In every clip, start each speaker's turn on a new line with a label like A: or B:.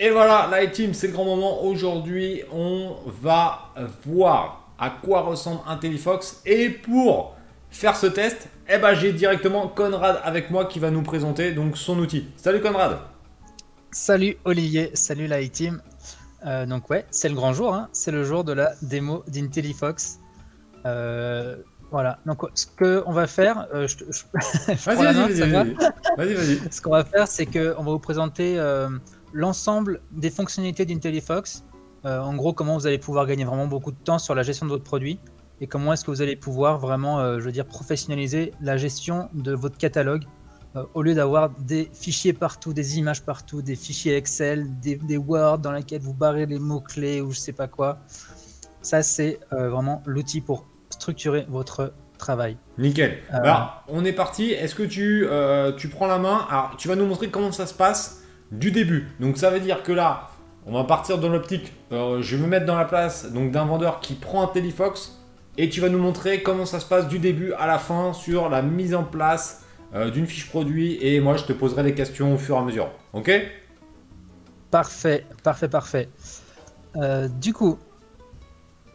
A: Et voilà, la team, c'est le grand moment. Aujourd'hui, on va voir à quoi ressemble IntelliFox. Et pour faire ce test, eh ben, j'ai directement Conrad avec moi qui va nous présenter donc son outil. Salut Conrad.
B: Salut Olivier, salut la team. Euh, donc ouais, c'est le grand jour, hein. c'est le jour de la démo d'IntelliFox. Euh, voilà, donc ce qu'on va faire, euh, je,
A: vas-y, vas-y, vas-y, vas-y.
B: Ce qu'on va faire, c'est qu'on va vous présenter l'ensemble des fonctionnalités d'IntelliFox. Euh, en gros, comment vous allez pouvoir gagner vraiment beaucoup de temps sur la gestion de votre produit et comment est-ce que vous allez pouvoir vraiment, euh, je veux dire, professionnaliser la gestion de votre catalogue euh, au lieu d'avoir des fichiers partout, des images partout, des fichiers Excel, des, Word dans lesquels vous barrez les mots-clés ou je sais pas quoi. Ça, c'est vraiment l'outil pour structurer votre travail.
A: Nickel. Alors, on est parti. Est-ce que tu, tu prends la main? Alors, tu vas nous montrer comment ça se passe du début. Donc ça veut dire que là, on va partir dans l'optique. Euh, je vais me mettre dans la place d'un vendeur qui prend un Telefox et tu vas nous montrer comment ça se passe du début à la fin sur la mise en place euh, d'une fiche produit et moi je te poserai des questions au fur et à mesure. Ok?
B: Parfait, parfait, parfait. Euh, du coup,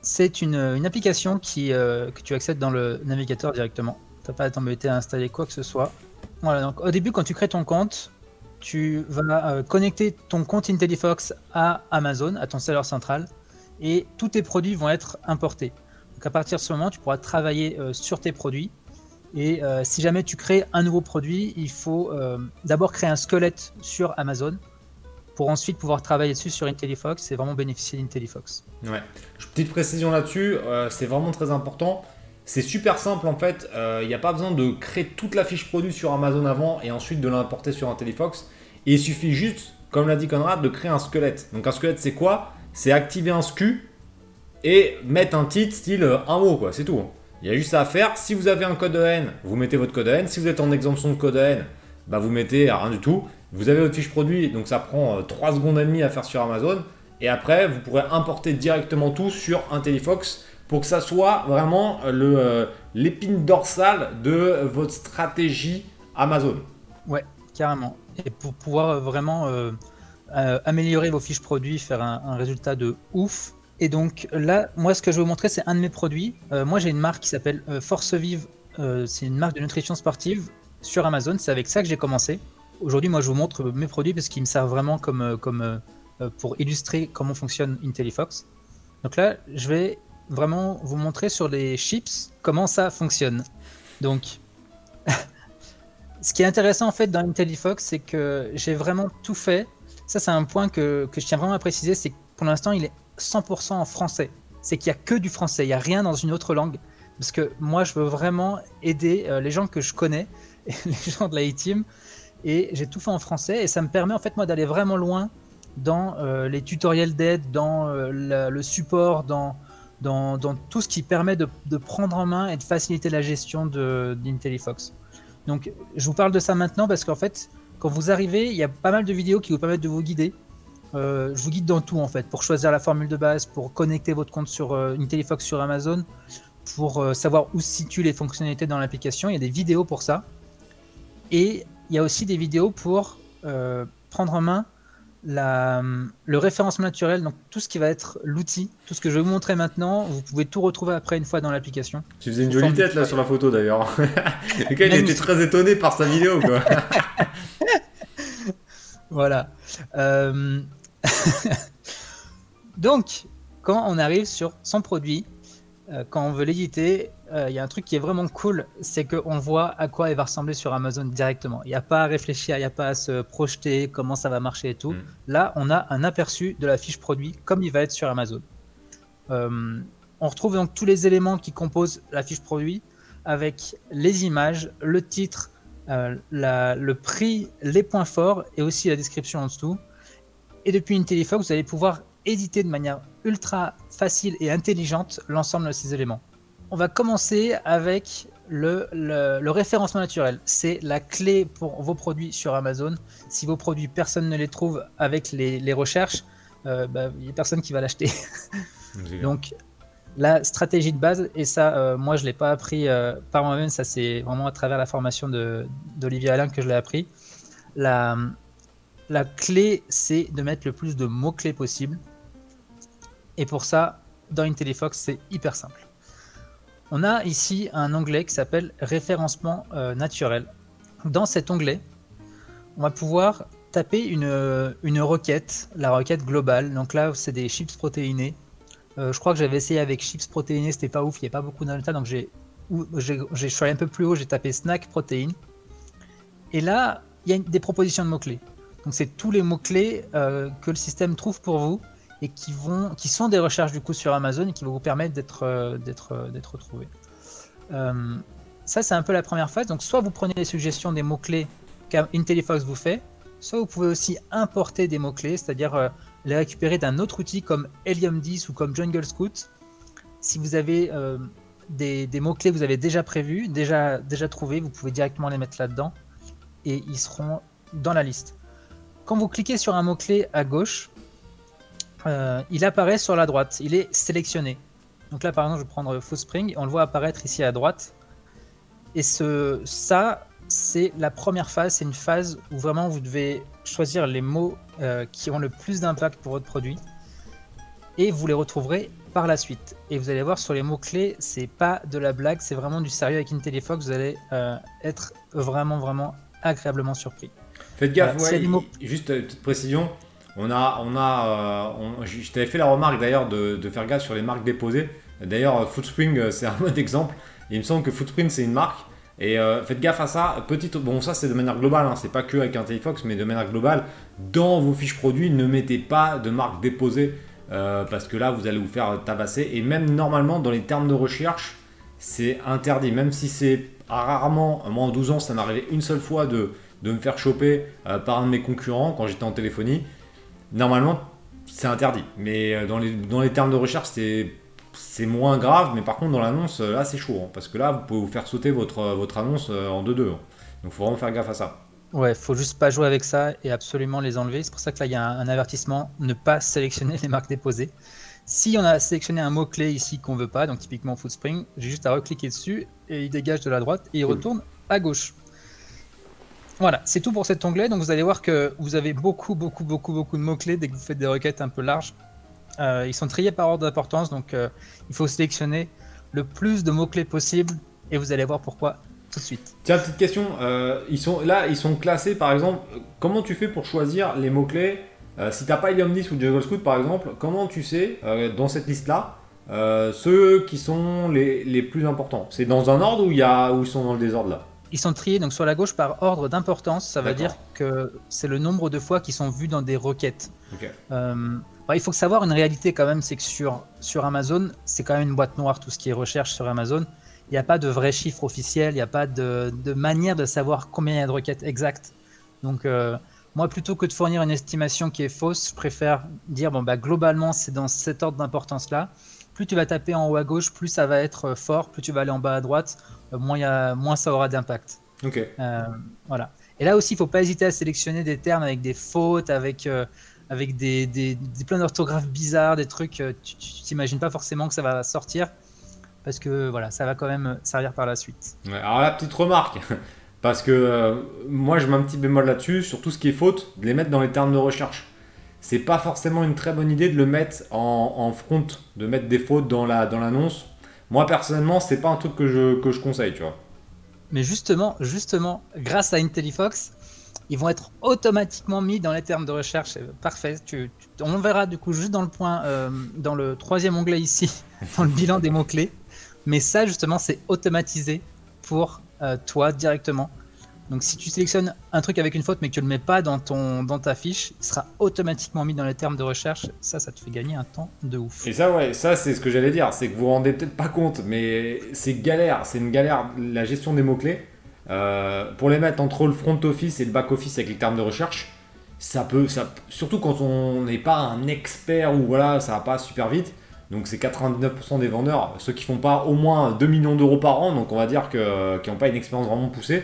B: c'est une, application que tu accèdes dans le navigateur directement. Tu n'as pas à t'embêter à installer quoi que ce soit. Voilà, donc au début, quand tu crées ton compte, tu vas euh, connecter ton compte IntelliFox à Amazon, à ton serveur central, et tous tes produits vont être importés. Donc à partir de ce moment, tu pourras travailler euh, sur tes produits. Et euh, si jamais tu crées un nouveau produit, il faut d'abord créer un squelette sur Amazon pour ensuite pouvoir travailler dessus sur IntelliFox et vraiment bénéficier d'IntelliFox.
A: Ouais. Petite précision là-dessus, c'est vraiment très important. C'est super simple en fait, il euh, n'y a pas besoin de créer toute la fiche produit sur Amazon avant et ensuite de l'importer sur un Telefox. il suffit juste, comme l'a dit Conrad, de créer un squelette. Donc un squelette c'est quoi? C'est activer un SKU et mettre un titre style euh, un mot quoi, c'est tout. Il y a juste ça à faire. Si vous avez un code EN, vous mettez votre code EN. Si vous êtes en exemption de code EN, bah vous mettez rien du tout. Vous avez votre fiche produit, donc ça prend 3 euh, secondes et demie à faire sur Amazon. Et après, vous pourrez importer directement tout sur un Telefox pour que ça soit vraiment euh, euh, l'épine dorsale de votre stratégie Amazon.
B: Ouais, carrément. Et pour pouvoir euh, vraiment améliorer vos fiches produits, faire un, résultat de ouf. Et donc là, moi, ce que je vais vous montrer, c'est un de mes produits. moi, j'ai une marque qui s'appelle Force Vive. c'est une marque de nutrition sportive sur Amazon. C'est avec ça que j'ai commencé. Aujourd'hui, moi, je vous montre mes produits parce qu'ils me servent vraiment comme, comme pour illustrer comment fonctionne IntelliFox. Donc là, je vais vraiment vous montrer sur les chips comment ça fonctionne. Donc, ce qui est intéressant en fait dans IntelliFox, c'est que j'ai vraiment tout fait. Ça, c'est un point que, que, je tiens vraiment à préciser, c'est que pour l'instant, il est 100% en français. C'est qu'il n'y a que du français, il n'y a rien dans une autre langue. Parce que moi, je veux vraiment aider euh, les gens que je connais, les gens de la team et j'ai tout fait en français, et ça me permet en fait moi d'aller vraiment loin dans euh, les tutoriels d'aide, dans euh, le support, dans dans, tout ce qui permet de, prendre en main et de faciliter la gestion d'IntelliFox. Donc, je vous parle de ça maintenant parce qu'en fait, quand vous arrivez, il y a pas mal de vidéos qui vous permettent de vous guider. Euh, je vous guide dans tout en fait, pour choisir la formule de base, pour connecter votre compte sur euh, sur Amazon, pour euh, savoir où se situent les fonctionnalités dans l'application. Il y a des vidéos pour ça. Et il y a aussi des vidéos pour prendre en main la, le référencement naturel, donc tout ce qui va être l'outil, tout ce que je vais vous montrer maintenant, vous pouvez tout retrouver après une fois dans l'application.
A: Tu faisais une jolie tête là sur la photo d'ailleurs. le gars il était très étonné par sa vidéo quoi.
B: voilà. Euh, donc, quand on arrive sur son produit, euh, quand on veut l'éditer, euh, il y a un truc qui est vraiment cool, c'est qu'on voit à quoi il va ressembler sur Amazon directement. Il n'y a pas à réfléchir, il n'y a pas à se projeter comment ça va marcher et tout. Mm. Là, on a un aperçu de la fiche produit comme il va être sur Amazon. Euh, on retrouve donc tous les éléments qui composent la fiche produit avec les images, le titre, le prix, les points forts et aussi la description en dessous. Et depuis une téléphone, vous allez pouvoir éditer de manière ultra facile et intelligente l'ensemble de ces éléments. On va commencer avec le, le, référencement naturel. C'est la clé pour vos produits sur Amazon. Si vos produits, personne ne les trouve avec les, recherches, euh, bah, il n'y a personne qui va l'acheter. Donc, la stratégie de base, et ça, euh, moi, je ne l'ai pas appris euh, par moi-même, ça c'est vraiment à travers la formation d'Olivier Alain que je l'ai appris. La, la clé, c'est de mettre le plus de mots-clés possible. Et pour ça, dans IntelliFox, c'est hyper simple. On a ici un onglet qui s'appelle référencement euh, naturel. Dans cet onglet, on va pouvoir taper une, une requête, la requête globale. Donc là, c'est des chips protéinés. Euh, je crois que j'avais essayé avec chips protéinés, c'était pas ouf, il n'y a pas beaucoup de. Donc j'ai, je suis allé un peu plus haut, j'ai tapé snack protéines. Et là, il y a des propositions de mots-clés. Donc c'est tous les mots-clés euh, que le système trouve pour vous et qui, vont, qui sont des recherches du coup sur Amazon et qui vont vous permettre d'être euh, d'être euh, d'être retrouvés. ça c'est un peu la première phase. Donc soit vous prenez les suggestions des mots-clés qu'IntelliFox vous fait, soit vous pouvez aussi importer des mots-clés, c'est-à-dire les récupérer d'un autre outil comme Helium 10 ou comme Jungle Scout. Si vous avez des, des mots-clés que vous avez déjà prévus, déjà, déjà trouvés, vous pouvez directement les mettre là-dedans et ils seront dans la liste. Quand vous cliquez sur un mot-clé à gauche, euh, il apparaît sur la droite, il est sélectionné. Donc là, par exemple, je vais prendre Footspring, on le voit apparaître ici à droite. Et ce, ça, c'est la première phase, c'est une phase où vraiment vous devez choisir les mots euh, qui ont le plus d'impact pour votre produit. Et vous les retrouverez par la suite. Et vous allez voir sur les mots-clés, c'est pas de la blague, c'est vraiment du sérieux avec IntelliFox. Vous allez euh, être vraiment, vraiment agréablement surpris.
A: Faites gaffe, juste une petite précision. On a, on a, euh, fait la remarque d'ailleurs de, faire gaffe sur les marques déposées. D'ailleurs, Footspring, euh, c'est un bon exemple. Il me semble que Footprint, c'est une marque. Et euh, faites gaffe à ça. Petite, bon, ça c'est de manière globale, hein. c'est pas que avec IntelliFox, mais de manière globale. Dans vos fiches produits, ne mettez pas de marque déposée parce que là, vous allez vous faire tabasser. Et même normalement, dans les termes de recherche, c'est interdit. Même si c'est rarement, moi en 12 ans, ça m'est arrivé une seule fois de, me faire choper euh, par un de mes concurrents quand j'étais en téléphonie. Normalement, c'est interdit. Mais euh, dans les, dans les termes de recherche, c'est c'est moins grave, mais par contre dans l'annonce, euh, là c'est chaud, hein, parce que là vous pouvez vous faire sauter votre, votre annonce en 2-2. Hein. Donc faut vraiment faire gaffe à ça.
B: Ouais, faut juste pas jouer avec ça et absolument les enlever. C'est pour ça que là il y a un, avertissement, ne pas sélectionner les marques déposées. Si on a sélectionné un mot-clé ici qu'on veut pas, donc typiquement Footspring, j'ai juste à recliquer dessus et il dégage de la droite et il retourne à gauche. Voilà, c'est tout pour cet onglet. Donc vous allez voir que vous avez beaucoup, beaucoup, beaucoup, beaucoup de mots-clés dès que vous faites des requêtes un peu larges. Euh, ils sont triés par ordre d'importance, donc euh, il faut sélectionner le plus de mots-clés possible et vous allez voir pourquoi tout de suite.
A: Tiens, petite question. Euh, ils sont, là, ils sont classés par exemple. Comment tu fais pour choisir les mots-clés Si tu n'as pas Ilium 10 ou Jungle Scout par exemple, comment tu sais dans cette liste-là ceux qui sont les, les plus importants? C'est dans un ordre ou, y a, où ils sont dans le désordre là?
B: Ils sont triés donc sur la gauche par ordre d'importance. Ça veut dire que c'est le nombre de fois qu'ils sont vus dans des requêtes. Euh, bah, il faut savoir une réalité quand même, c'est que sur, sur Amazon, c'est quand même une boîte noire tout ce qui est recherche sur Amazon. Il n'y a pas de vrai chiffre officiel, il n'y a pas de, de, manière de savoir combien il y a de requêtes exactes. Donc euh, moi, plutôt que de fournir une estimation qui est fausse, je préfère dire bon bah globalement c'est dans cet ordre d'importance là. Plus tu vas taper en haut à gauche, plus ça va être fort. Plus tu vas aller en bas à droite, moins, moins ça aura d'impact.
A: Ok.
B: Euh, voilà. Et là aussi, il faut pas hésiter à sélectionner des termes avec des fautes, avec, euh, avec des, des, des plein d'orthographes bizarres, des trucs, euh, tu t'imagines pas forcément que ça va sortir, parce que voilà, ça va quand même servir par la suite.
A: alors la petite remarque, parce que moi je mets un petit bémol là-dessus, sur tout ce qui est faute, de les mettre dans les termes de recherche. C'est pas forcément une très bonne idée de le mettre en, front, de mettre des fautes dans l'annonce. Dans moi, personnellement, c'est pas un truc que je, conseille, tu vois.
B: Mais justement, justement, grâce à IntelliFox, ils vont être automatiquement mis dans les termes de recherche. Parfait. On verra du coup juste dans le point, euh, dans le troisième onglet ici, dans le bilan des mots-clés. Mais ça, justement, c'est automatisé pour euh, toi directement. Donc si tu sélectionnes un truc avec une faute mais que tu le mets pas dans, ton, dans ta fiche, il sera automatiquement mis dans les termes de recherche. Ça, ça te fait gagner un temps de ouf.
A: Et ça, ouais, ça c'est ce que j'allais dire. C'est que vous vous rendez peut-être pas compte, mais c'est galère. C'est une galère la gestion des mots-clés. Euh, pour les mettre entre le front office et le back office avec les termes de recherche, ça peut, ça, surtout quand on n'est pas un expert ou voilà, ça va pas super vite. Donc c'est 99% des vendeurs, ceux qui font pas au moins 2 millions d'euros par an, donc on va dire que, qui n'ont pas une expérience vraiment poussée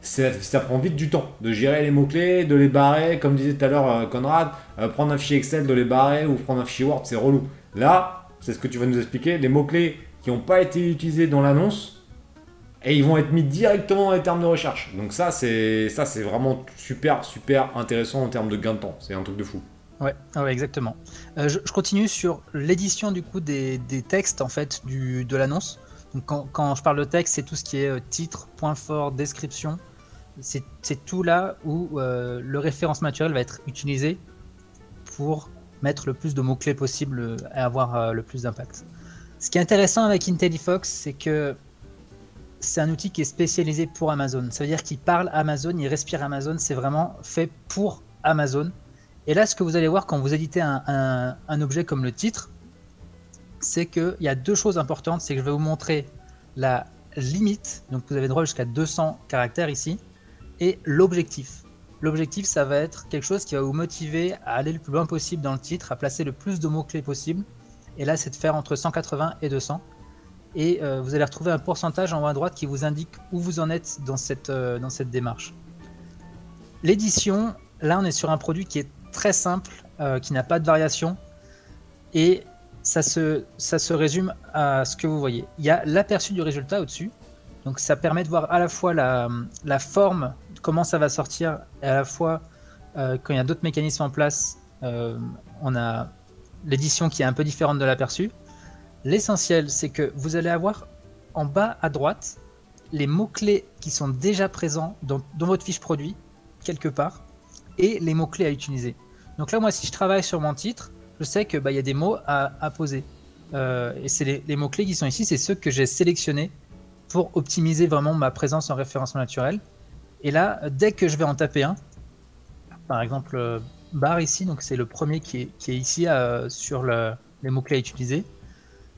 A: ça, prend vite du temps de gérer les mots-clés, de les barrer, comme disait tout à l'heure euh, Conrad, euh, prendre un fichier Excel, de les barrer ou prendre un fichier Word, c'est relou. Là, c'est ce que tu vas nous expliquer, les mots-clés qui n'ont pas été utilisés dans l'annonce, et ils vont être mis directement dans les termes de recherche. Donc ça, c'est vraiment super, super intéressant en termes de gain de temps. C'est un truc de fou.
B: Ouais, ouais exactement. Euh, je, continue sur l'édition du coup des, textes en fait de l'annonce. Donc quand, je parle de texte, c'est tout ce qui est titre, point fort, description. C'est tout là où euh, le référence naturel va être utilisé pour mettre le plus de mots-clés possible et avoir le plus d'impact. Ce qui est intéressant avec IntelliFox, c'est que c'est un outil qui est spécialisé pour Amazon. Ça veut dire qu'il parle Amazon, il respire Amazon, c'est vraiment fait pour Amazon. Et là, ce que vous allez voir quand vous éditez un, objet comme le titre, c'est qu'il y a deux choses importantes. C'est que je vais vous montrer la limite, donc vous avez droit jusqu'à 200 caractères ici, et l'objectif. L'objectif, ça va être quelque chose qui va vous motiver à aller le plus loin possible dans le titre, à placer le plus de mots-clés possible. Et là, c'est de faire entre 180 et 200 et euh, vous allez retrouver un pourcentage en haut à droite qui vous indique où vous en êtes dans cette, euh, dans cette démarche. L'édition, là on est sur un produit qui est très simple, euh, qui n'a pas de variation et ça se, ça se résume à ce que vous voyez. Il y a l'aperçu du résultat au-dessus, donc ça permet de voir à la fois la, la forme, comment ça va sortir, et à la fois quand il y a d'autres mécanismes en place, on a l'édition qui est un peu différente de l'aperçu. L'essentiel, c'est que vous allez avoir en bas à droite les mots-clés qui sont déjà présents dans, votre fiche produit, quelque part, et les mots-clés à utiliser. Donc là, moi, si je travaille sur mon titre, je sais qu'il bah, y a des mots à, poser. Euh, et c'est les, mots-clés qui sont ici, c'est ceux que j'ai sélectionnés pour optimiser vraiment ma présence en référencement naturel. Et là, dès que je vais en taper un, par exemple, bar ici, donc c'est le premier qui est, ici euh, sur les mots-clés à utiliser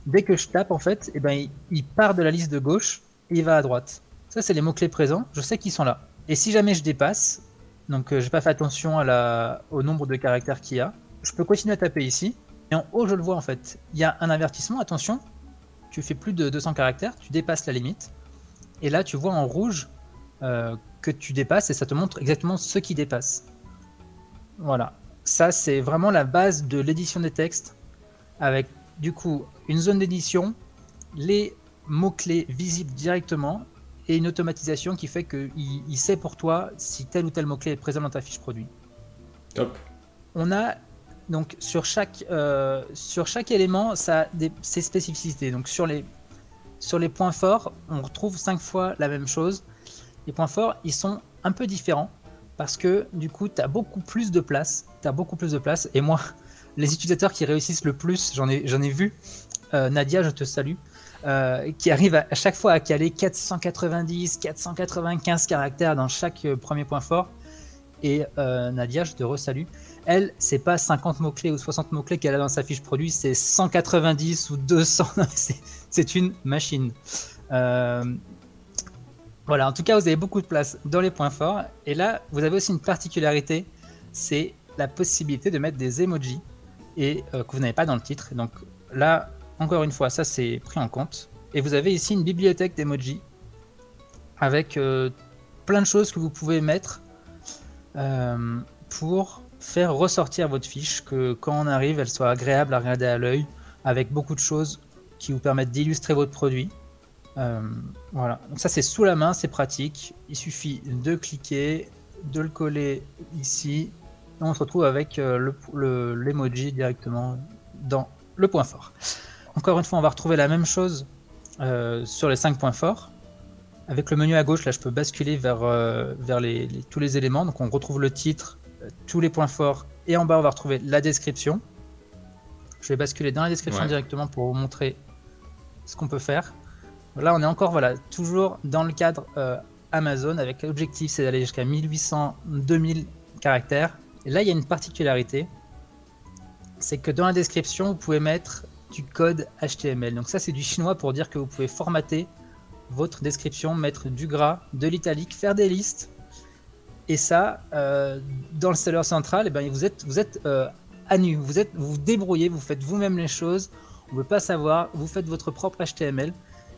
B: dès que je tape, en fait, eh ben, il, part de la liste de gauche et il va à droite. Ça, c'est les mots-clés présents. Je sais qu'ils sont là. Et si jamais je dépasse, donc euh, j'ai pas fait attention au nombre de caractères qu'il y a, je peux continuer à taper ici. Et en haut, je le vois en fait. Il y a un avertissement. Attention, tu fais plus de 200 caractères, tu dépasses la limite. Et là, tu vois en rouge euh, que tu dépasses et ça te montre exactement ce qui dépasse. Voilà. Ça, c'est vraiment la base de l'édition des textes avec du coup, une zone d'édition, les mots-clés visibles directement et une automatisation qui fait qu'il il sait pour toi si tel ou tel mot-clé est présent dans ta fiche produit.
A: Top.
B: On a donc sur chaque, euh, sur chaque élément ça a ses spécificités. Donc sur les, sur les points forts, on retrouve cinq fois la même chose. Les points forts, ils sont un peu différents parce que du coup, tu as beaucoup plus de place. Tu beaucoup plus de place. Et moi, les utilisateurs qui réussissent le plus, j'en ai, ai vu, euh, Nadia, je te salue, euh, qui arrive à, chaque fois à caler 490, 495 caractères dans chaque euh, premier point fort. Et Nadia, je te resalue. Elle, c'est pas 50 mots-clés ou 60 mots-clés qu'elle a dans sa fiche produit, c'est 190 ou 200. c'est une machine. Voilà, en tout cas, vous avez beaucoup de place dans les points forts. Et là, vous avez aussi une particularité, c'est la possibilité de mettre des emojis et euh, que vous n'avez pas dans le titre. Donc là, encore une fois, ça c'est pris en compte. Et vous avez ici une bibliothèque d'emoji avec euh, plein de choses que vous pouvez mettre euh, pour faire ressortir votre fiche, que quand on arrive, elle soit agréable à regarder à l'œil, avec beaucoup de choses qui vous permettent d'illustrer votre produit. Voilà, donc ça c'est sous la main, c'est pratique. Il suffit de cliquer, de le coller ici on se retrouve avec euh, l'emoji directement dans le point fort. Encore une fois, on va retrouver la même chose euh, sur les 5 points forts. Avec le menu à gauche, là, je peux basculer vers, euh, vers les, tous les éléments. Donc, on retrouve le titre, tous les points forts, et en bas, on va retrouver la description. Je vais basculer dans la description directement pour vous montrer ce qu'on peut faire. Là, on est encore, voilà, toujours dans le cadre Amazon, avec l'objectif, c'est d'aller jusqu'à 1800, 2000 caractères. Et là, il y a une particularité, c'est que dans la description, vous pouvez mettre du code HTML. Donc ça, c'est du chinois pour dire que vous pouvez formater votre description, mettre du gras, de l'italique, faire des listes. Et ça, euh, dans le seller central, eh ben, vous êtes, vous êtes euh, à nu, vous, êtes, vous vous débrouillez, vous faites vous-même les choses, on ne veut pas savoir, vous faites votre propre HTML.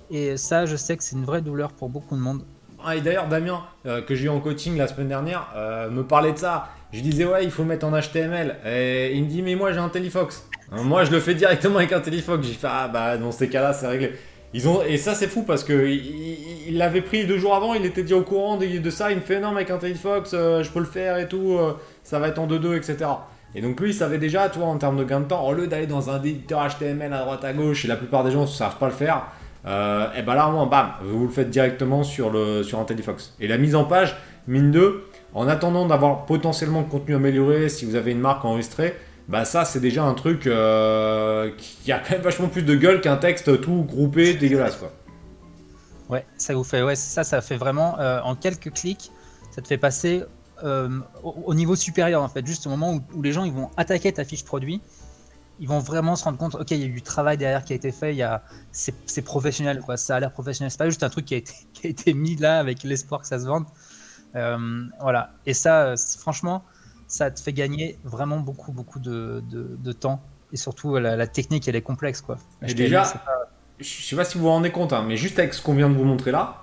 B: Et ça, je sais que c'est une vraie douleur pour beaucoup de monde.
A: Ah, et d'ailleurs, Damien, euh, que j'ai eu en coaching la semaine dernière, me parlait de ça. Je disais, ouais, il faut mettre en HTML. Et il me dit, mais moi j'ai un Telefox. moi, je le fais directement avec un Telefox. J'ai fait, ah bah, dans ces cas-là, c'est réglé. Ils ont, et ça c'est fou parce que il l'avait pris deux jours avant, il était déjà au courant de, ça, il me fait non mec IntelliFox, euh, je peux le faire et tout, euh, ça va être en 2-2, etc. Et donc lui il savait déjà, toi en termes de gain de temps, au lieu d'aller dans un éditeur HTML à droite à gauche, et la plupart des gens ne savent pas le faire, euh, et ben là moins bam, vous le faites directement sur, le, sur IntelliFox. Et la mise en page, mine 2, en attendant d'avoir potentiellement le contenu amélioré, si vous avez une marque enregistrée, bah ça c'est déjà un truc euh, qui a quand même vachement plus de gueule qu'un texte tout groupé dégueulasse quoi.
B: Ouais, ça vous fait ouais ça ça fait vraiment euh, en quelques clics ça te fait passer au, niveau supérieur en fait juste au moment où, les gens ils vont attaquer ta fiche produit ils vont vraiment se rendre compte ok il y a eu du travail derrière qui a été fait il y a c'est professionnel quoi ça a l'air professionnel c'est pas juste un truc qui a été qui a été mis là avec l'espoir que ça se vende voilà et ça franchement ça te fait gagner vraiment beaucoup, beaucoup de, de, temps. Et surtout, la, technique, elle est complexe. Quoi.
A: Et déjà, je sais pas si vous vous rendez compte, hein, mais juste avec ce qu'on vient de vous montrer là,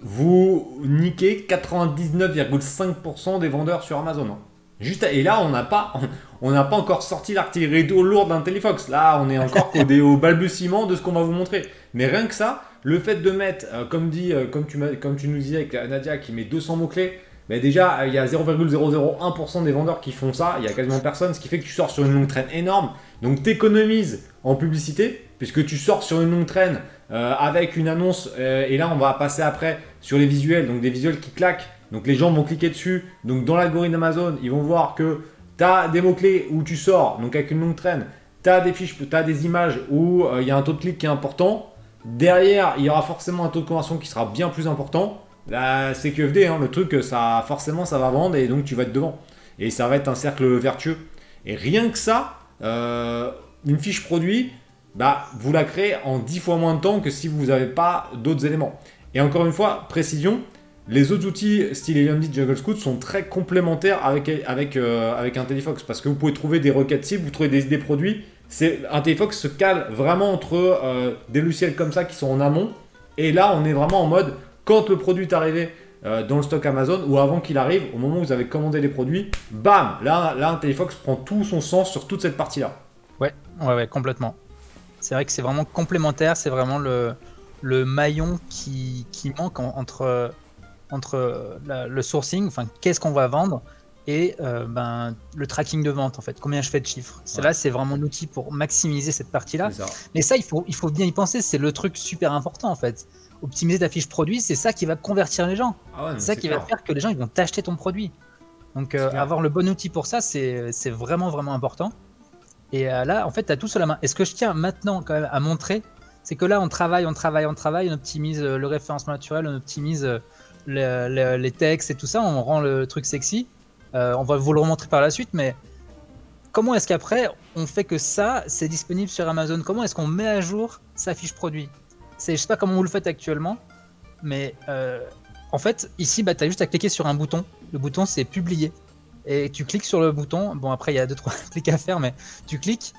A: vous niquez 99,5% des vendeurs sur Amazon. Hein. Juste, et là, on n'a pas, on n'a pas encore sorti l'artillerie lourde d'un Telefox. Là, on est encore au, balbutiement de ce qu'on va vous montrer. Mais rien que ça, le fait de mettre, euh, comme dit, euh, comme tu, comme tu nous disais avec Nadia, qui met 200 mots clés, mais déjà, il y a 0,001% des vendeurs qui font ça, il y a quasiment personne, ce qui fait que tu sors sur une longue traîne énorme. Donc tu économises en publicité, puisque tu sors sur une longue traîne euh, avec une annonce, euh, et là on va passer après sur les visuels, donc des visuels qui claquent, donc les gens vont cliquer dessus, donc dans l'algorithme Amazon, ils vont voir que tu as des mots-clés où tu sors, donc avec une longue traîne, tu as des fiches, tu des images où euh, il y a un taux de clic qui est important, derrière il y aura forcément un taux de conversion qui sera bien plus important, la CQFD, hein, le truc, ça, forcément, ça va vendre et donc tu vas être devant. Et ça va être un cercle vertueux. Et rien que ça, euh, une fiche produit, bah, vous la créez en 10 fois moins de temps que si vous n'avez pas d'autres éléments. Et encore une fois, précision, les autres outils style Yamdi Jungle Scout sont très complémentaires avec, avec, euh, avec IntelliFox parce que vous pouvez trouver des requêtes cibles, vous trouvez des idées produits. IntelliFox se cale vraiment entre euh, des logiciels comme ça qui sont en amont. Et là, on est vraiment en mode quand le produit est arrivé euh, dans le stock Amazon ou avant qu'il arrive, au moment où vous avez commandé les produits, bam Là, là Intellifox prend tout son sens sur toute cette partie-là.
B: Ouais, ouais, ouais, complètement. C'est vrai que c'est vraiment complémentaire, c'est vraiment le, le maillon qui, qui manque entre, entre le sourcing, enfin qu'est-ce qu'on va vendre, et euh, ben, le tracking de vente en fait, combien je fais de chiffres. C'est là, c'est vraiment l'outil pour maximiser cette partie-là. Mais ça, il faut, il faut bien y penser, c'est le truc super important en fait optimiser ta fiche produit, c'est ça qui va convertir les gens. Ah c'est ça qui va faire que les gens ils vont t'acheter ton produit. Donc euh, avoir le bon outil pour ça, c'est vraiment vraiment important. Et euh, là, en fait, tu as tout sur la main. Et ce que je tiens maintenant quand même à montrer, c'est que là, on travaille, on travaille, on travaille, on optimise euh, le référencement naturel, on optimise les textes et tout ça, on rend le truc sexy. on va vous le remontrer par la suite, mais comment est-ce qu'après, on fait que ça, c'est disponible sur Amazon? Comment est-ce qu'on met à jour sa fiche produit? Je sais pas comment vous le faites actuellement, mais euh, en fait, ici, bah, tu as juste à cliquer sur un bouton. Le bouton, c'est publier. Et tu cliques sur le bouton. Bon, après, il y a 2-3 clics à faire, mais tu cliques,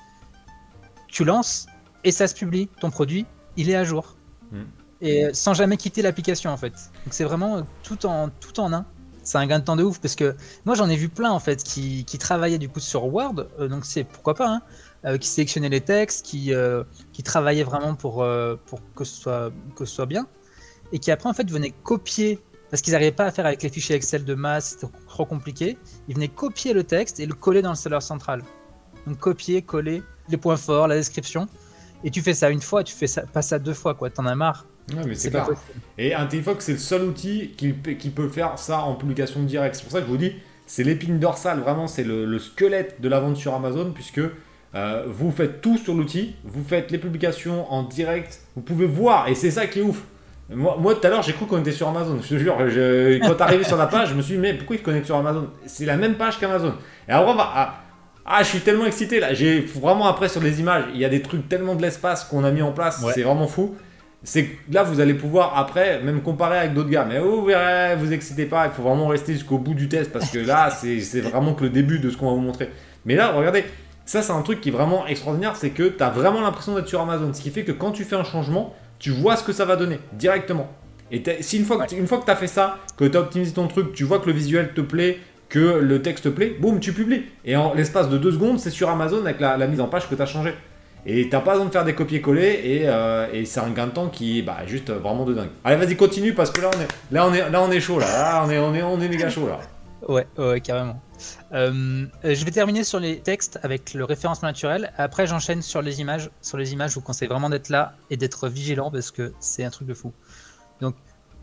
B: tu lances, et ça se publie. Ton produit, il est à jour. Hmm. Et sans jamais quitter l'application, en fait. Donc, c'est vraiment tout en, tout en un. C'est un gain de temps de ouf parce que moi j'en ai vu plein en fait qui, qui travaillaient du coup sur Word, euh, donc c'est pourquoi pas, hein, euh, qui sélectionnait les textes, qui, euh, qui travaillait vraiment pour, pour que, ce soit, que ce soit bien, et qui après en fait venaient copier, parce qu'ils n'arrivaient pas à faire avec les fichiers Excel de masse, c'était trop compliqué, ils venaient copier le texte et le coller dans le seller central. Donc copier, coller les points forts, la description, et tu fais ça une fois, tu fais ça, pas ça deux fois, quoi, t'en as marre.
A: Ouais, mais c'est clair. Et IntelliFox, c'est le seul outil qui, qui, peut faire ça en publication directe. C'est pour ça que je vous dis, c'est l'épine dorsale, vraiment, c'est le, le, squelette de la vente sur Amazon, puisque euh, vous faites tout sur l'outil, vous faites les publications en direct, vous pouvez voir, et c'est ça qui est ouf. Moi, tout à l'heure, j'ai cru qu'on était sur Amazon. Je te jure, je, quand arrivé sur la page, je me suis dit, mais pourquoi il connecte sur Amazon? C'est la même page qu'Amazon. Et alors, ah, ah, je suis tellement excité là. J'ai vraiment après sur les images, il y a des trucs tellement de l'espace qu'on a mis en place, c'est vraiment fou. C'est là, vous allez pouvoir après même comparer avec d'autres gars. Mais vous verrez, vous excitez pas, il faut vraiment rester jusqu'au bout du test parce que là, c'est vraiment que le début de ce qu'on va vous montrer. Mais là, regardez, ça, c'est un truc qui est vraiment extraordinaire, c'est que tu as vraiment l'impression d'être sur Amazon. Ce qui fait que quand tu fais un changement, tu vois ce que ça va donner directement. Et si une fois, que, une fois que tu as fait ça, que tu as optimisé ton truc, tu vois que le visuel te plaît, que le texte te plaît, boum, tu publies. Et en l'espace de deux secondes, c'est sur Amazon avec la, mise en page que tu as changé. Et t'as pas besoin de faire des copier-coller et, euh, c'est un gain de temps qui est bah, juste vraiment de dingue. Allez, vas-y, continue parce que là on est, là, on est, là, on est chaud là. On est, on est, on est méga chaud là.
B: Ouais, ouais, carrément. Euh, je vais terminer sur les textes avec le référencement naturel. Après, j'enchaîne sur les images. Sur les images, je vous conseille vraiment d'être là et d'être vigilant parce que c'est un truc de fou. Donc,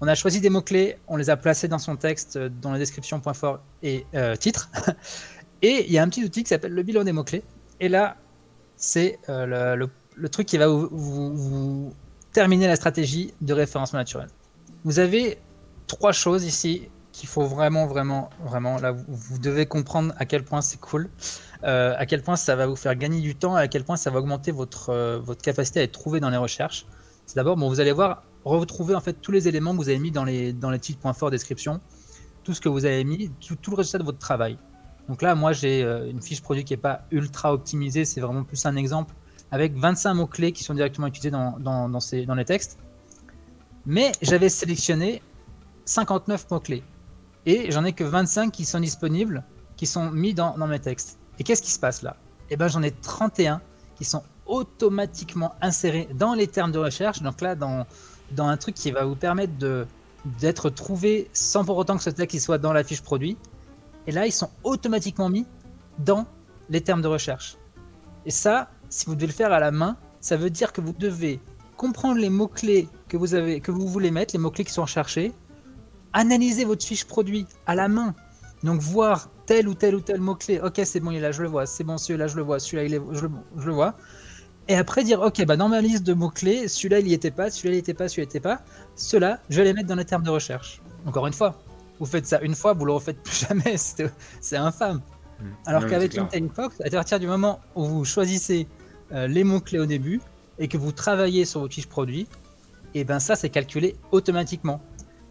B: on a choisi des mots-clés, on les a placés dans son texte, dans la description, point fort et euh, titre. et il y a un petit outil qui s'appelle le bilan des mots-clés. Et là, c'est euh, le, truc qui va vous, terminer la stratégie de référencement naturel. Vous avez trois choses ici qu'il faut vraiment, vraiment, vraiment, là, vous, devez comprendre à quel point c'est cool, euh, à quel point ça va vous faire gagner du temps à quel point ça va augmenter votre, euh, votre capacité à être trouvé dans les recherches. C'est d'abord, bon, vous allez voir, retrouver en fait tous les éléments que vous avez mis dans les, dans les titres points forts description, tout ce que vous avez mis, tout, tout le résultat de votre travail. Donc là, moi, j'ai euh, une fiche produit qui n'est pas ultra optimisée, c'est vraiment plus un exemple, avec 25 mots-clés qui sont directement utilisés dans, les textes. Mais j'avais sélectionné 59 mots-clés. Et j'en ai que 25 qui sont disponibles, qui sont mis dans, mes textes. Et qu'est-ce qui se passe là? Eh bien, j'en ai 31 qui sont automatiquement insérés dans les termes de recherche. Donc là, dans, un truc qui va vous permettre d'être trouvé sans pour autant que ce texte soit dans la fiche produit. Et là, ils sont automatiquement mis dans les termes de recherche. Et ça, si vous devez le faire à la main, ça veut dire que vous devez comprendre les mots-clés que vous avez, que voulez mettre, les mots-clés qui sont recherchés, analyser votre fiche produit à la main. Donc voir tel ou tel ou tel mot-clé. Ok, c'est bon, il est là, je le vois. C'est bon, celui-là, je le vois. Celui-là, je, le vois. Et après dire, ok, bah dans ma liste de mots-clés, celui-là, il n'y était pas, celui-là, il n'y était pas, celui-là. Ceux-là, je vais les mettre dans les termes de recherche. Encore une fois, vous faites ça une fois, vous le refaites plus jamais, c'est infâme. Hmm. Alors qu'avec Fox, à partir du moment où vous choisissez euh, les mots-clés au début et que vous travaillez sur votre fiche produit, et eh ben ça c'est calculé automatiquement.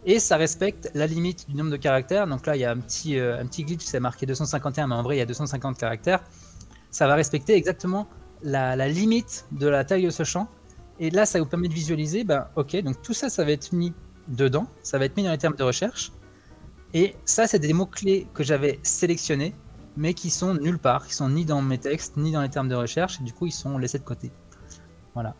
B: Et ça respecte la limite du nombre de caractères. Donc là, il y a un petit, euh, un petit glitch, c'est marqué 251, mais en vrai, il y a 250 caractères. Ça va respecter exactement la, la, limite de la taille de ce champ. Et là, ça vous permet de visualiser, ben, ok, donc tout ça, ça va être mis dedans, ça va être mis dans les termes de recherche. Et ça, c'est des mots-clés que j'avais sélectionnés, mais qui sont nulle part. Ils sont ni dans mes textes, ni dans les termes de recherche, et du coup, ils sont laissés de côté. Voilà.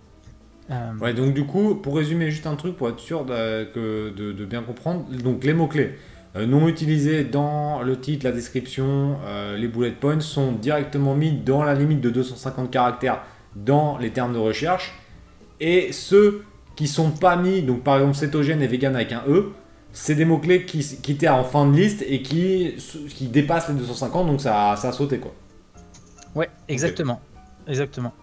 A: Euh, ouais, donc du coup, pour résumer juste un truc, pour être sûr de, de, bien comprendre, donc les mots-clés euh, non utilisés dans le titre, la description, euh, les bullet points sont directement mis dans la limite de 250 caractères dans les termes de recherche, et ceux qui sont pas mis, donc par exemple cétogène et vegan avec un E, c'est des mots-clés qui, qui étaient en fin de liste et qui, qui dépassent les 250, donc ça, ça a sauté quoi.
B: Ouais, exactement. Exactement.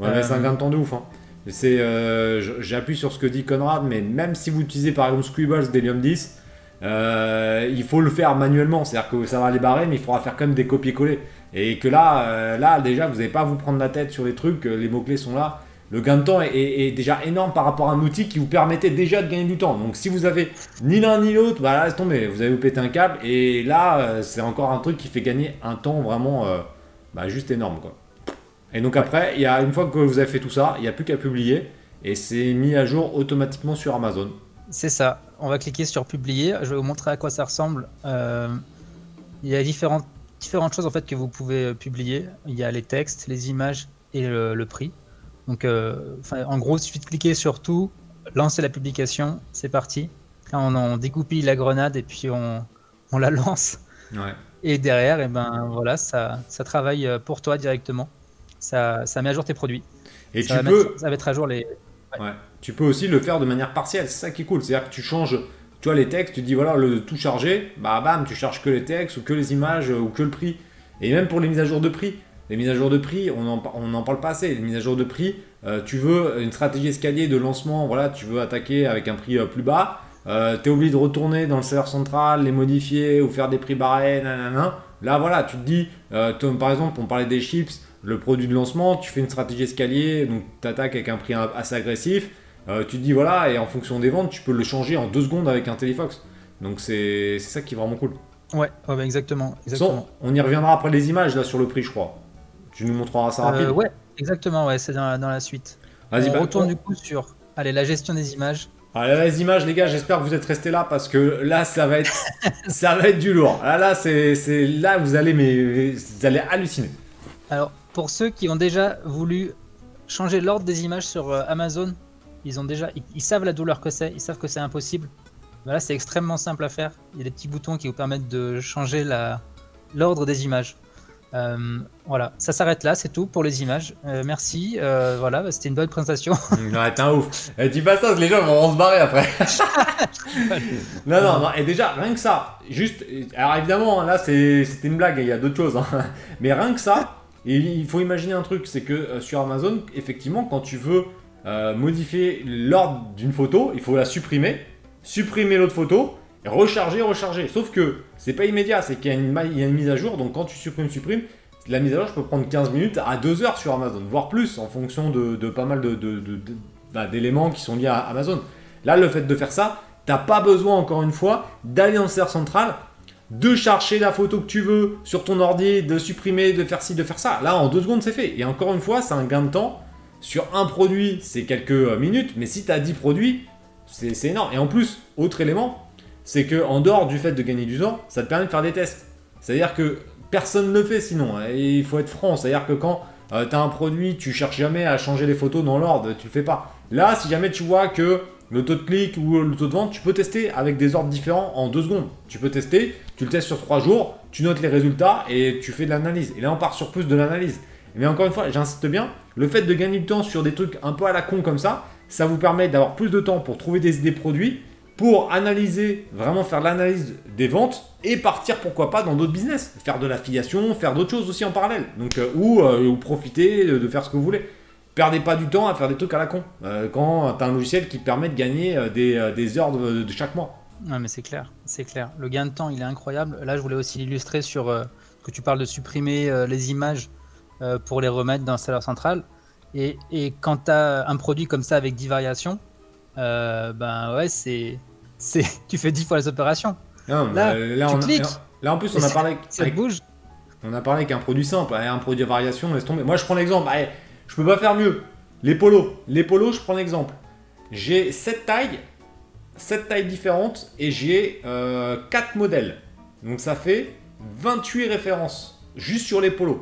A: Ouais, mais c'est un euh, gain de temps de ouf. Hein. C'est, euh, j'appuie sur ce que dit Conrad, mais même si vous utilisez par exemple Scribbles d'Helium 10, euh, il faut le faire manuellement. C'est-à-dire que ça va les barrer, mais il faudra faire quand même des copier-coller. Et que là, là déjà, vous n'allez pas à vous prendre la tête sur les trucs, les mots-clés sont là le gain de temps est, déjà énorme par rapport à un outil qui vous permettait déjà de gagner du temps. Donc si vous avez ni l'un ni l'autre, bah là, tomber, vous avez vous pété un câble. Et là, euh, c'est encore un truc qui fait gagner un temps vraiment euh, bah, juste énorme. Quoi. Et donc après, y a, une fois que vous avez fait tout ça, il n'y a plus qu'à publier. Et c'est mis à jour automatiquement sur Amazon.
B: C'est ça. On va cliquer sur publier. Je vais vous montrer à quoi ça ressemble. Euh, il y a différentes, différentes choses en fait que vous pouvez publier. Il y a les textes, les images et le prix. Donc, euh, en gros, il suffit de cliquer sur tout, lancer la publication, c'est parti. Là, on, en découpille la grenade et puis on, on la lance. Et derrière, et eh ben, voilà, ça, ça travaille euh, pour toi directement. Ça, ça met à jour tes produits.
A: Et
B: ça
A: tu peux.
B: ça va à jour les.
A: Ouais. Tu peux aussi le faire de manière partielle, c'est ça qui est cool. C'est-à-dire que tu changes, tu vois, les textes, tu dis voilà, le tout chargé, bah bam, tu charges que les textes ou que les images ou que le prix. Et même pour les mises à jour de prix, les mises à jour de prix, on n'en parle pas assez. Les mises à jour de prix, euh, tu veux une stratégie escalier de lancement, voilà, tu veux attaquer avec un prix euh, plus bas. Euh, tu es obligé de retourner dans le serveur central, les modifier ou faire des prix barrés, nanana. Là, voilà, tu te dis, par exemple, on parlait des chips, le produit de lancement, tu fais une stratégie escalier, donc tu attaques avec un prix assez agressif. tu te dis, voilà, et en fonction des ventes, tu peux le changer en deux secondes avec un Telefox. Donc c'est ça qui est vraiment cool.
B: Ouais, ouais exactement. exactement.
A: on y reviendra après les images là sur le prix, je crois. Tu nous montreras ça rapide?
B: ouais, exactement, ouais, c'est dans, dans, la suite. Vas-y, on bah, retourne du coup sur allez, la gestion des images.
A: Allez, les images, les gars, j'espère que vous êtes restés là parce que là, ça va être, ça va être du lourd. Là, là, c'est, là, vous allez, mais vous allez halluciner.
B: Alors, pour ceux qui ont déjà voulu changer l'ordre des images sur euh, Amazon, ils ont déjà, ils, savent la douleur que c'est, ils savent que c'est impossible. Là, c'est extrêmement simple à faire. Il y a des petits boutons qui vous permettent de changer la, l'ordre des images. Euh, voilà, ça s'arrête là, c'est tout pour les images. Euh, merci, euh, voilà, bah, c'était une bonne présentation.
A: ouais, t'es un ouf. Dis pas ça, les gens vont se barrer après. non, non, non, et déjà, rien que ça, juste, alors évidemment, là c'était une blague, il y a d'autres choses, hein. mais rien que ça, il faut imaginer un truc, c'est que sur Amazon, effectivement, quand tu veux modifier l'ordre d'une photo, il faut la supprimer, supprimer l'autre photo, recharger, recharger. Sauf que c'est pas immédiat, c'est qu'il y, a une mise à jour, donc quand tu supprimes, supprimes, la mise à jour, je peux prendre 15 minutes à 2 heures sur Amazon, voire plus, en fonction de, pas mal bah, d'éléments qui sont liés à Amazon. Là, le fait de faire ça, t'as pas besoin, encore une fois, d'aller en serre centrale, de chercher la photo que tu veux sur ton ordi, de supprimer, de faire ci, de faire ça. Là, en deux secondes, c'est fait. Et encore une fois, c'est un gain de temps. Sur un produit, c'est quelques minutes, mais si tu as 10 produits, c'est énorme. Et en plus, autre élément, c'est que en dehors du fait de gagner du temps, ça te permet de faire des tests. C'est-à-dire que personne ne le fait sinon. Hein, et il faut être franc. C'est-à-dire que quand euh, tu as un produit, tu cherches jamais à changer les photos dans l'ordre, tu le fais pas. Là, si jamais tu vois que le taux de clic ou le taux de vente, tu peux tester avec des ordres différents en deux secondes. Tu peux tester, tu le testes sur trois jours, tu notes les résultats et tu fais de l'analyse. Et là, on part sur plus de l'analyse. Mais encore une fois, j'insiste bien, le fait de gagner du temps sur des trucs un peu à la con comme ça, ça vous permet d'avoir plus de temps pour trouver des idées produits pour analyser, vraiment faire l'analyse des ventes et partir pourquoi pas dans d'autres business, faire de l'affiliation, faire d'autres choses aussi en parallèle. Donc euh, ou, euh, ou, profiter de, faire ce que vous voulez. Perdez pas du temps à faire des trucs à la con euh, quand tu as un logiciel qui permet de gagner des, des heures de, chaque mois.
B: Ouais, mais c'est clair, c'est clair. Le gain de temps, il est incroyable. Là, je voulais aussi l'illustrer sur que tu parles de supprimer les images pour les remettre dans serveur central. Et, et quand tu as un produit comme ça avec 10 variations, euh, ben ouais, c'est, c'est, tu fais 10 fois les opérations.
A: là, là, on
B: cliques.
A: là, en plus, on a parlé.
B: Ça bouge.
A: On a parlé qu'un produit simple, un produit à variation, laisse tomber. Moi, je prends l'exemple. je peux pas faire mieux. Les polos. Les polos, je prends l'exemple. J'ai 7 tailles, 7 tailles différentes et j'ai 4 euh, modèles. Donc ça fait 28 références juste sur les polos.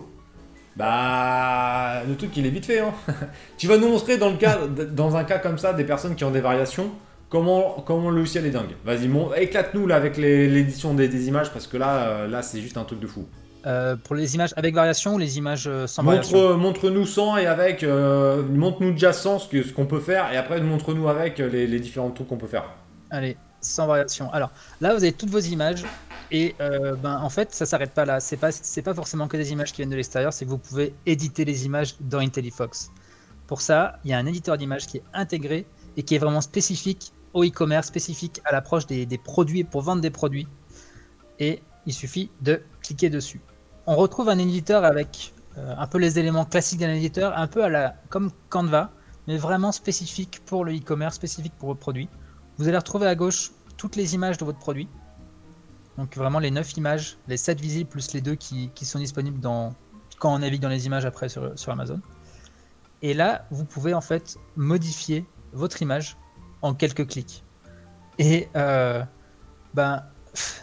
A: Bah, le truc il est vite fait. Hein. tu vas nous montrer dans, le cas, dans un cas comme ça des personnes qui ont des variations, comment, comment le logiciel est dingue. Vas-y, éclate-nous là avec l'édition des, images parce que là, euh, là c'est juste un truc de fou.
B: Euh, pour les images avec variation ou les images euh, sans
A: montre,
B: variation?
A: Montre-nous sans et avec. montre-nous déjà sans ce qu'on peut faire et après montre-nous avec les, les différents trucs qu'on peut faire.
B: Allez, sans variation. Alors là, vous avez toutes vos images. Et euh, ben, en fait, ça s'arrête pas là. C'est pas, c'est pas forcément que des images qui viennent de l'extérieur, c'est que vous pouvez éditer les images dans IntelliFox. Pour ça, il y a un éditeur d'images qui est intégré et qui est vraiment spécifique au e-commerce, spécifique à l'approche des, produits pour vendre des produits. Et il suffit de cliquer dessus. On retrouve un éditeur avec euh, un peu les éléments classiques d'un éditeur, un peu à la, comme Canva, mais vraiment spécifique pour le e-commerce, spécifique pour vos produits. Vous allez retrouver à gauche toutes les images de votre produit. Donc vraiment les 9 images, les 7 visibles plus les 2 qui, sont disponibles dans, quand on navigue dans les images après sur, Amazon. Et là, vous pouvez en fait modifier votre image en quelques clics. Et euh, ben,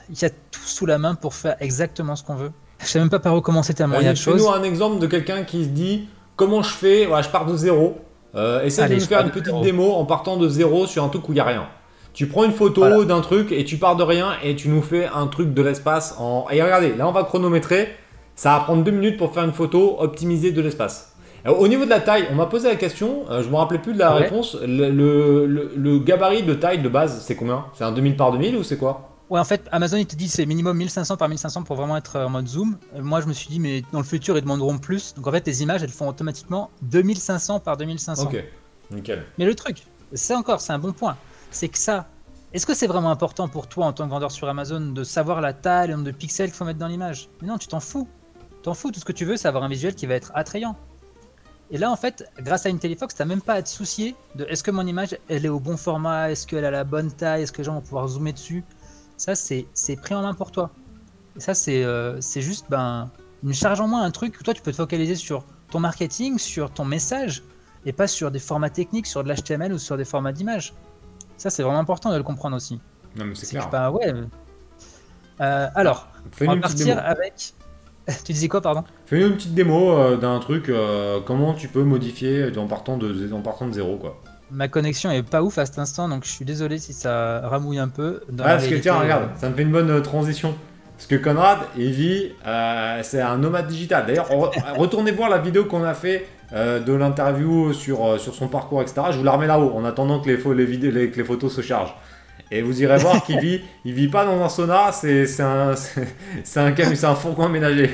B: il y a tout sous la main pour faire exactement ce qu'on veut. Je sais même pas par où commencer tellement il y a de choses.
A: Fais-nous un exemple de quelqu'un qui se dit comment je fais, voilà, je pars de zéro. Euh, essaye de nous faire une petite démo en partant de zéro sur un truc où il n'y a rien. Tu prends une photo d'un truc et tu pars de rien et tu nous fais un truc de l'espace en. Et regardez, là on va chronométrer. Ça va prendre deux minutes pour faire une photo optimisée de l'espace. Au niveau de la taille, on m'a posé la question, euh, je me rappelais plus de la réponse. Le, gabarit de taille de base, c'est combien? C'est un 2000 par 2000 ou c'est quoi?
B: Ouais, en fait, Amazon, il te dit c'est minimum 1500 par 1500 pour vraiment être en mode zoom. Moi, je me suis dit, mais dans le futur, ils demanderont plus. Donc, en fait, les images, elles font automatiquement 2500 par 2500.
A: Ok, nickel.
B: Mais le truc, c'est encore, c'est un bon point c'est que ça, est-ce que c'est vraiment important pour toi en tant que vendeur sur Amazon de savoir la taille, le nombre de pixels qu'il faut mettre dans l'image? Mais non, tu t'en fous. T'en fous, tout ce que tu veux, c'est avoir un visuel qui va être attrayant. Et là, en fait, grâce à IntelliFox, t'as même pas à te soucier de est-ce que mon image, elle est au bon format, est-ce qu'elle a la bonne taille, est-ce que les gens vont pouvoir zoomer dessus? Ça, c'est pris en main pour toi. Et ça, c'est euh, juste ben, une charge en moins, un truc où toi, tu peux te focaliser sur ton marketing, sur ton message, et pas sur des formats techniques, sur de l'HTML ou sur des formats d'image. Ça, c'est vraiment important de le comprendre aussi.
A: Non, mais c'est clair.
B: ouais. Euh, alors, on va partir avec. tu disais quoi, pardon?
A: Fais-nous une petite démo euh, d'un truc, euh, comment tu peux modifier en partant de, en partant de zéro, quoi.
B: Ma connexion est pas ouf à cet instant, donc je suis désolé si ça ramouille un peu.
A: Dans ah, parce que tiens, regarde, ça me fait une bonne transition. Parce que Conrad, il vit, c'est un nomade digital. D'ailleurs, retournez voir la vidéo qu'on a fait de l'interview sur, sur son parcours, etc. Je vous la remets là-haut, en attendant que les, les, vidéos, que les photos se chargent. Et vous irez voir qu'il vit, il vit pas dans un sauna, c'est un, c'est un, c'est un fourgon aménagé.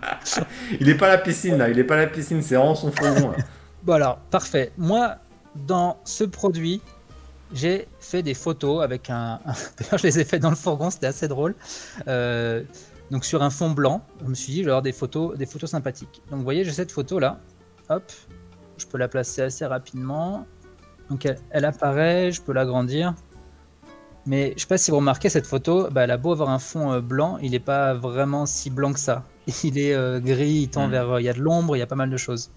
A: il est pas à la piscine là, il est pas à la piscine, c'est vraiment son fourgon. Là.
B: Bon alors, parfait. Moi, dans ce produit, j'ai fait des photos avec un. D'ailleurs, je les ai fait dans le fourgon, c'était assez drôle. Euh, donc sur un fond blanc, je me suis dit, je vais avoir des photos, des photos sympathiques. Donc vous voyez, j'ai cette photo là. Hop, je peux la placer assez rapidement. Donc elle, elle apparaît, je peux l'agrandir. Mais je sais pas si vous remarquez cette photo, bah, elle a beau avoir un fond euh, blanc, il n'est pas vraiment si blanc que ça. Il est euh, gris, il tend hmm. vers, euh, il y a de l'ombre, il y a pas mal de choses.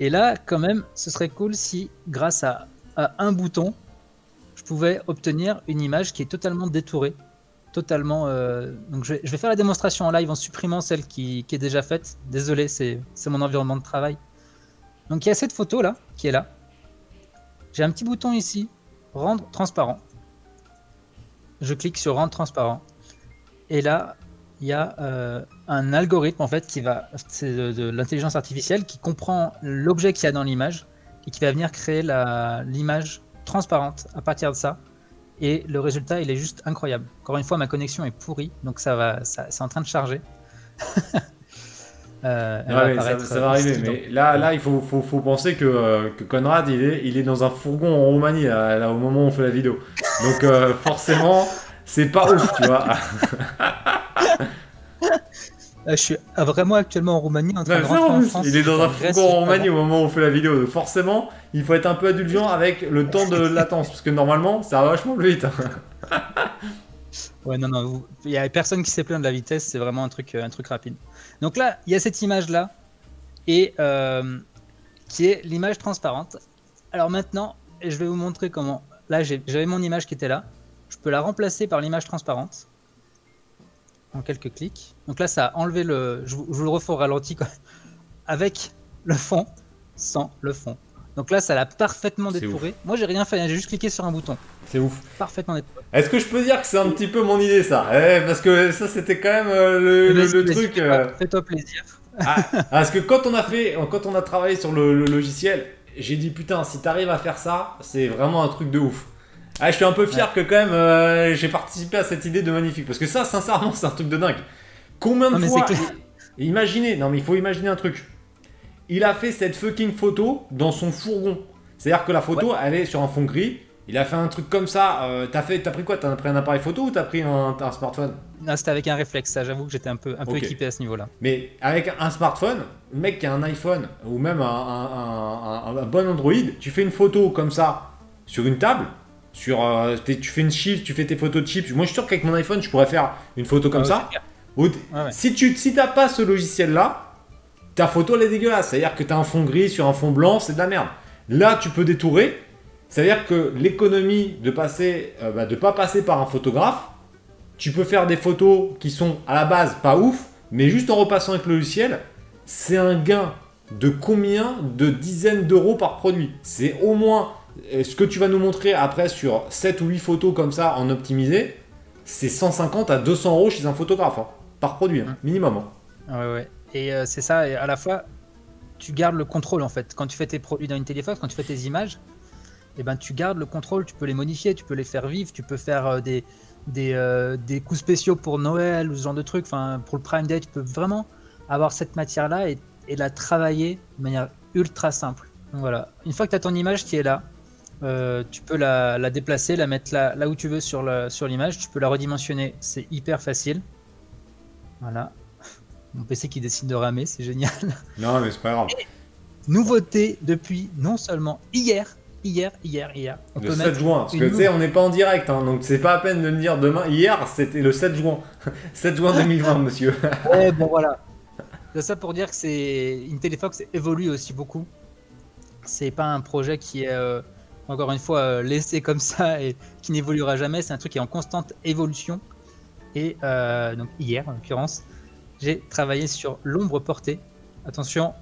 B: Et là, quand même, ce serait cool si, grâce à, un bouton, je pouvais obtenir une image qui est totalement détourée, totalement. Donc je vais, faire la démonstration en live en supprimant celle qui, est déjà faite. Désolé, c'est mon environnement de travail. Donc il y a cette photo là qui est là. J'ai un petit bouton ici, rendre transparent je clique sur rendre transparent. Et là, il y a euh, un algorithme en fait qui va, c'est de, l'intelligence artificielle qui comprend l'objet qu'il y a dans l'image et qui va venir créer l'image transparente à partir de ça. Et le résultat, il est juste incroyable. Encore une fois, ma connexion est pourrie, donc ça va, ça, c'est en train de charger.
A: Euh, ça, va arriver, mais là, là il faut, faut, faut penser que, euh, que, Conrad, il est, il est dans un fourgon en Roumanie, là, au moment où on fait la vidéo. Donc, euh, forcément, c'est pas ouf, tu vois.
B: je suis vraiment actuellement en Roumanie en train de rentrer en France.
A: Il est dans un fourgon en Roumanie au moment où on fait la vidéo. Donc, forcément, il faut être un peu indulgent avec le temps de latence, parce que normalement, ça va vachement plus vite.
B: Ouais, non, non, il y a personne qui s'est plaint de la vitesse, c'est vraiment un truc, un truc rapide. Donc là, il y a cette image-là, et euh, qui est l'image transparente. Alors maintenant, je vais vous montrer comment. Là, j'avais mon image qui était là. Je peux la remplacer par l'image transparente en quelques clics. Donc là, ça a enlevé le. Je, vous le refais au ralenti avec le fond, sans le fond. Donc là, ça l'a parfaitement détouré. Moi, j'ai rien fait, hein, j'ai juste cliqué sur un bouton.
A: C'est ouf.
B: Parfaitement détouré.
A: Est-ce que je peux dire que c'est un petit peu mon idée, ça? Eh, Parce que ça, c'était quand même euh, le, truc.
B: Euh... Fais-toi plaisir.
A: Ah, parce que quand on a fait, quand on a travaillé sur le, logiciel, j'ai dit putain, si t'arrives à faire ça, c'est vraiment un truc de ouf. Ah, je suis un peu fier que quand même euh, j'ai participé à cette idée de magnifique. Parce que ça, sincèrement, c'est un truc de dingue. Combien de fois Imaginez, non mais il faut imaginer un truc il a fait cette fucking photo dans son fourgon. C'est-à-dire que la photo, elle est sur un fond gris. Il a fait un truc comme ça. Euh, t'as fait, as pris quoi? T'as pris un appareil photo ou t'as pris un, smartphone?
B: Non, c'était avec un réflexe. Ça, j'avoue que j'étais un peu, un peu équipé à ce niveau-là.
A: Mais avec un smartphone, le mec qui a un iPhone ou même un, bon Android, tu fais une photo comme ça sur une table. Sur, euh, tu fais une chip, tu fais tes photos de chips. Moi, je suis sûr qu'avec mon iPhone, je pourrais faire une photo comme ah ça. Si tu si t'as pas ce logiciel là, ta photo elle est dégueulasse. C'est-à-dire que tu as un fond gris sur un fond blanc, c'est de la merde. Là, tu peux détourer. C'est-à-dire que l'économie de passer, euh, bah, de pas passer par un photographe, tu peux faire des photos qui sont à la base pas ouf, mais juste en repassant avec le logiciel, c'est un gain de combien de dizaines d'euros par produit? C'est au moins euh, ce que tu vas nous montrer après sur 7 ou 8 photos comme ça en optimisé, c'est 150 à 200 euros chez un photographe hein, par produit, hein, minimum.
B: Hein. Ouais, ouais. Et euh, c'est ça, et à la fois, tu gardes le contrôle en fait. Quand tu fais tes produits dans une téléphone, quand tu fais tes images, et eh ben, tu gardes le contrôle, tu peux les modifier, tu peux les faire vivre, tu peux faire euh, des, des, euh, des, coups spéciaux pour Noël ou ce genre de trucs. Enfin, pour le Prime Day, tu peux vraiment avoir cette matière-là et, et, la travailler de manière ultra simple. Donc voilà, une fois que tu as ton image qui est là, tu peux la, la, déplacer, la mettre là, là où tu veux sur l'image, sur tu peux la redimensionner, c'est hyper facile. Voilà, mon PC qui décide de ramer, c'est génial.
A: Non, mais c'est pas grave.
B: nouveauté depuis non seulement hier, hier, hier, hier.
A: On le 7 juin, parce que tu sais, on n'est pas en direct, hein, donc c'est pas à peine de le dire demain. Hier, c'était le 7 juin. 7 juin 2020, monsieur.
B: ouais, bon voilà. C'est ça pour dire que c'est une Téléfox évolue aussi beaucoup. C'est pas un projet qui est euh, encore une fois euh, laissé comme ça et qui n'évoluera jamais. C'est un truc qui est en constante évolution. Et euh, donc hier, en l'occurrence, j'ai travaillé sur l'ombre portée. Attention,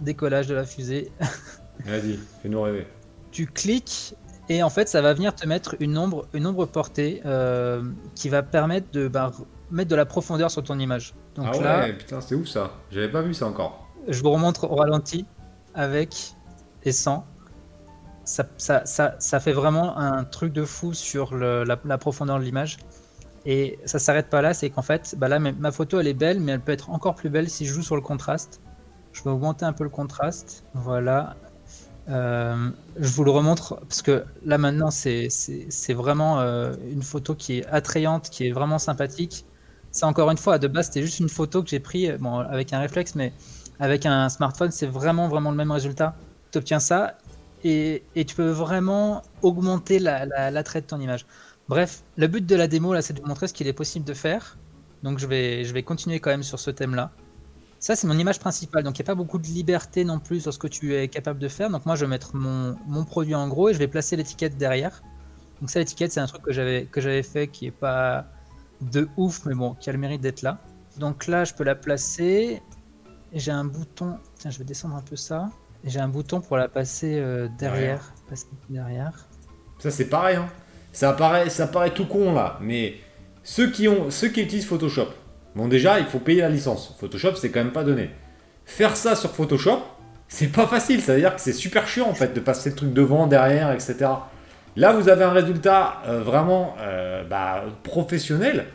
B: décollage de la fusée.
A: Vas-y, fais-nous rêver.
B: Tu cliques et en fait, ça va venir te mettre une ombre, une ombre portée euh, qui va permettre de bah, mettre de la profondeur sur ton image.
A: Donc ah ouais, putain, c'est ouf ça. J'avais pas vu ça encore.
B: Je vous remontre au ralenti avec et sans. Ça, fait vraiment un truc de fou sur la, profondeur de l'image. Et ça s'arrête pas là, c'est qu'en fait, bah là, ma photo elle est belle, mais elle peut être encore plus belle si je joue sur le contraste. Je vais augmenter un peu le contraste. Voilà. Euh, je vous le remontre parce que là maintenant c'est vraiment euh, une photo qui est attrayante, qui est vraiment sympathique. Ça encore une fois, de base c'était juste une photo que j'ai pris bon, avec un réflexe, mais avec un smartphone c'est vraiment vraiment le même résultat. Tu obtiens ça et, tu peux vraiment augmenter l'attrait la, de ton image. Bref, le but de la démo là c'est de vous montrer ce qu'il est possible de faire. Donc je vais, je vais continuer quand même sur ce thème là. Ça, c'est mon image principale. Donc, il n'y a pas beaucoup de liberté non plus sur ce que tu es capable de faire. Donc, moi, je vais mettre mon, mon produit en gros et je vais placer l'étiquette derrière. Donc, ça, l'étiquette, c'est un truc que j'avais, fait qui est pas de ouf, mais bon, qui a le mérite d'être là. Donc là, je peux la placer. J'ai un bouton. Tiens, je vais descendre un peu ça. J'ai un bouton pour la passer euh, derrière. Passer derrière.
A: Ça, c'est pareil. Hein. Ça, paraît, ça paraît tout con là. Mais ceux qui, ont, ceux qui utilisent Photoshop, Bon, déjà, il faut payer la licence. Photoshop, c'est quand même pas donné. Faire ça sur Photoshop, c'est pas facile. C'est-à-dire que c'est super chiant en fait de passer le truc devant, derrière, etc. Là, vous avez un résultat euh, vraiment euh, bah, professionnel.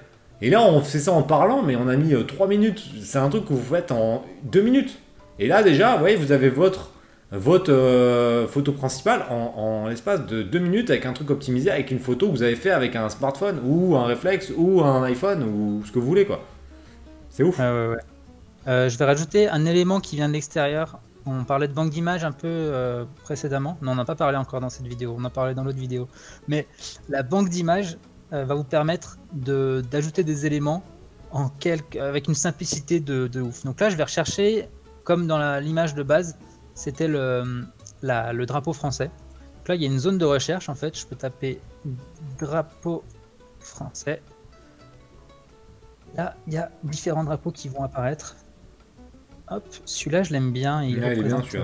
A: Et là, on fait ça en parlant, mais on a mis 3 euh, minutes. C'est un truc que vous faites en 2 minutes. Et là, déjà, vous avez votre, votre photo principale en, en l'espace de 2 minutes avec un truc optimisé, avec une photo que vous avez fait avec un smartphone ou un réflexe ou un iPhone ou ce que vous voulez, quoi. C'est ouf.
B: Euh, je vais rajouter un élément qui vient de l'extérieur. On parlait de banque d'images un peu euh, précédemment. Non, on n'a pas parlé encore dans cette vidéo. On a parlé dans l'autre vidéo. Mais la banque d'images euh, va vous permettre d'ajouter des éléments en avec une simplicité de, ouf. Donc là, je vais rechercher, comme dans l'image de base, c'était le, le drapeau français. Donc là, il y a une zone de recherche en fait. Je peux taper drapeau français. Là, il y a différents drapeaux qui vont apparaître. Hop, celui-là, je l'aime bien.
A: Il, est bien, tu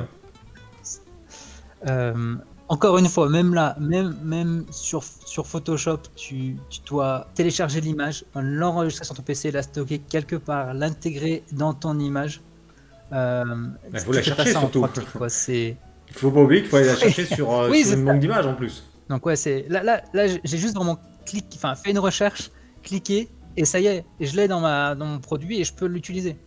B: euh, encore une fois, même là, même, même sur, sur Photoshop, tu, tu dois télécharger l'image, l'enregistrer sur ton PC, la stocker quelque part, l'intégrer dans ton image.
A: Euh, il faut la chercher surtout. Il faut pas oublier qu'il faut aller la chercher sur, euh, oui, une banque d'images en plus.
B: Donc ouais, c'est là, là, là j'ai juste vraiment clic, enfin fait une recherche, cliqué, et ça y est, je l'ai dans, ma, dans mon produit et je peux l'utiliser.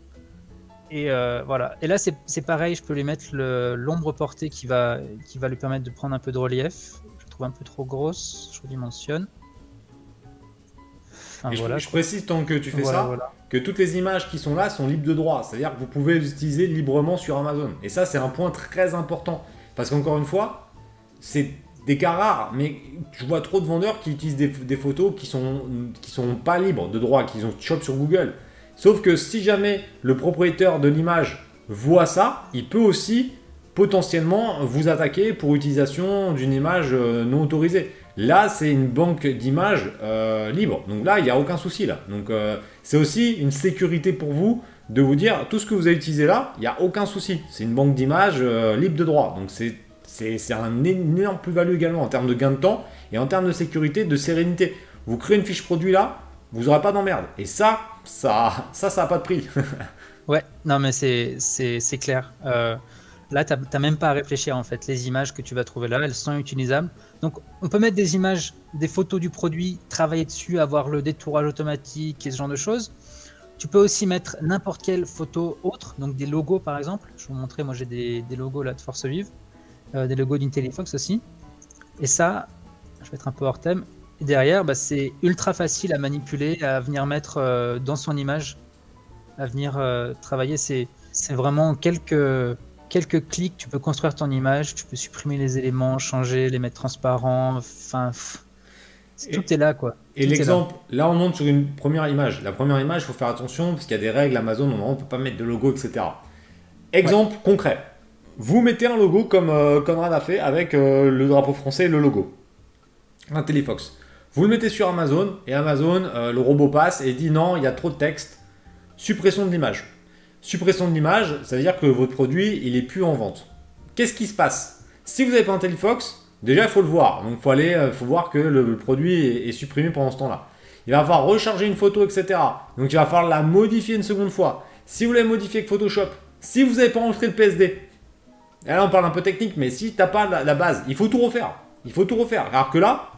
B: Et euh, voilà. Et là, c'est pareil, je peux lui mettre l'ombre portée qui va, qui va lui permettre de prendre un peu de relief. Je trouve un peu trop grosse, je redimensionne.
A: Enfin, voilà, je, précise tant que tu fais ça, que toutes les images qui sont là sont libres de droit. C'est-à-dire que vous pouvez les utiliser librement sur Amazon. Et ça, c'est un point très important. Parce qu'encore une fois, c'est des cas rares, mais je vois trop de vendeurs qui utilisent des, photos qui sont, qui sont pas libres de droit, qui ont chop sur Google. Sauf que si jamais le propriétaire de l'image voit ça, il peut aussi potentiellement vous attaquer pour utilisation d'une image euh, non autorisée. Là, c'est une banque d'images euh, libre. Donc là, il n'y a aucun souci là. Donc euh, c'est aussi une sécurité pour vous de vous dire tout ce que vous avez utilisé là, il n'y a aucun souci. C'est une banque d'images libre de droit. Donc c'est c'est un énorme plus-value également en termes de gain de temps et en termes de sécurité, de sérénité. Vous créez une fiche produit là, vous n'aurez pas d'emmerde. Et ça, ça, ça, ça n'a pas de prix.
B: ouais, non mais c'est clair. Euh, là, tu n'as même pas à réfléchir en fait. Les images que tu vas trouver là, elles sont utilisables. Donc, on peut mettre des images, des photos du produit, travailler dessus, avoir le détourage automatique et ce genre de choses. Tu peux aussi mettre n'importe quelle photo autre, donc des logos par exemple. Je vais vous montrer, moi j'ai des, des, logos là de Force Vive. Euh, des logos d'IntelliFox aussi. Et ça, je vais être un peu hors thème. Derrière, bah, c'est ultra facile à manipuler, à venir mettre euh, dans son image, à venir euh, travailler. C'est vraiment quelques, quelques clics, tu peux construire ton image, tu peux supprimer les éléments, changer, les mettre transparents. Enfin, tout est là, quoi.
A: Et l'exemple, là. on monte sur une première image. La première image, il faut faire attention parce qu'il y a des règles Amazon, on ne peut pas mettre de logo, etc. Exemple concret. Vous mettez un logo comme euh, Conrad a fait avec euh, le drapeau français et le logo. Un Téléfox. Vous le mettez sur Amazon et Amazon, euh, le robot passe et dit non, il y a trop de texte suppression de l'image. Suppression de l'image, ça veut dire que votre produit, il est plus en vente. Qu'est-ce qui se passe? Si vous n'avez pas un Telefox, déjà il faut le voir. Donc il euh, faut voir que le, produit est, supprimé pendant ce temps-là. Il va falloir recharger une photo, etc. Donc il va falloir la modifier une seconde fois. Si vous l'avez modifié avec Photoshop, si vous n'avez pas enregistré le PSD, et là on parle un peu technique, mais si tu n'as pas la, base, il faut tout refaire. Il faut tout refaire. Alors que là,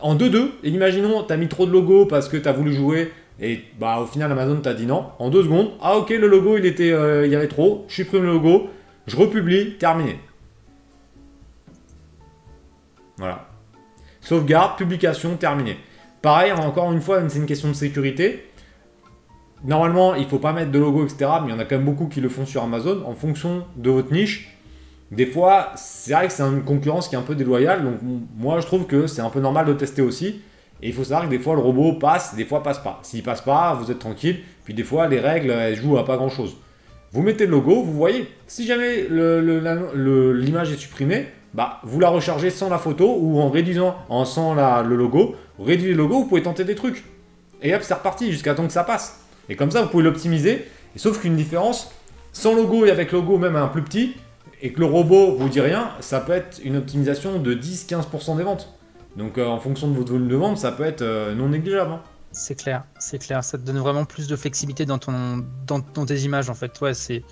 A: en 2-2, et imaginons, tu as mis trop de logos parce que tu as voulu jouer et bah au final Amazon t'a dit non. En deux secondes, ah ok le logo il était, euh, y avait trop, je supprime le logo, je republie, terminé. Voilà. Sauvegarde, publication, terminé. Pareil, encore une fois, c'est une question de sécurité. Normalement, il ne faut pas mettre de logo, etc. Mais il y en a quand même beaucoup qui le font sur Amazon en fonction de votre niche. Des fois, c'est vrai que c'est une concurrence qui est un peu déloyale. Donc, moi, je trouve que c'est un peu normal de tester aussi. Et il faut savoir que des fois le robot passe, des fois passe pas. S'il passe pas, vous êtes tranquille. Puis des fois les règles elles jouent à pas grand chose. Vous mettez le logo, vous voyez. Si jamais l'image est supprimée, bah vous la rechargez sans la photo ou en réduisant, en sans le logo. Réduisez le logo, vous pouvez tenter des trucs. Et hop, c'est reparti jusqu'à temps que ça passe. Et comme ça, vous pouvez l'optimiser. Et sauf qu'une différence, sans logo et avec logo même un plus petit, et que le robot vous dit rien, ça peut être une optimisation de 10-15% des ventes. Donc euh, en fonction de votre volume de vente, ça peut être euh, non négligeable. Hein.
B: C'est clair, c'est clair. Ça te donne vraiment plus de flexibilité dans, ton, dans, tes images en fait. Ouais, c'est.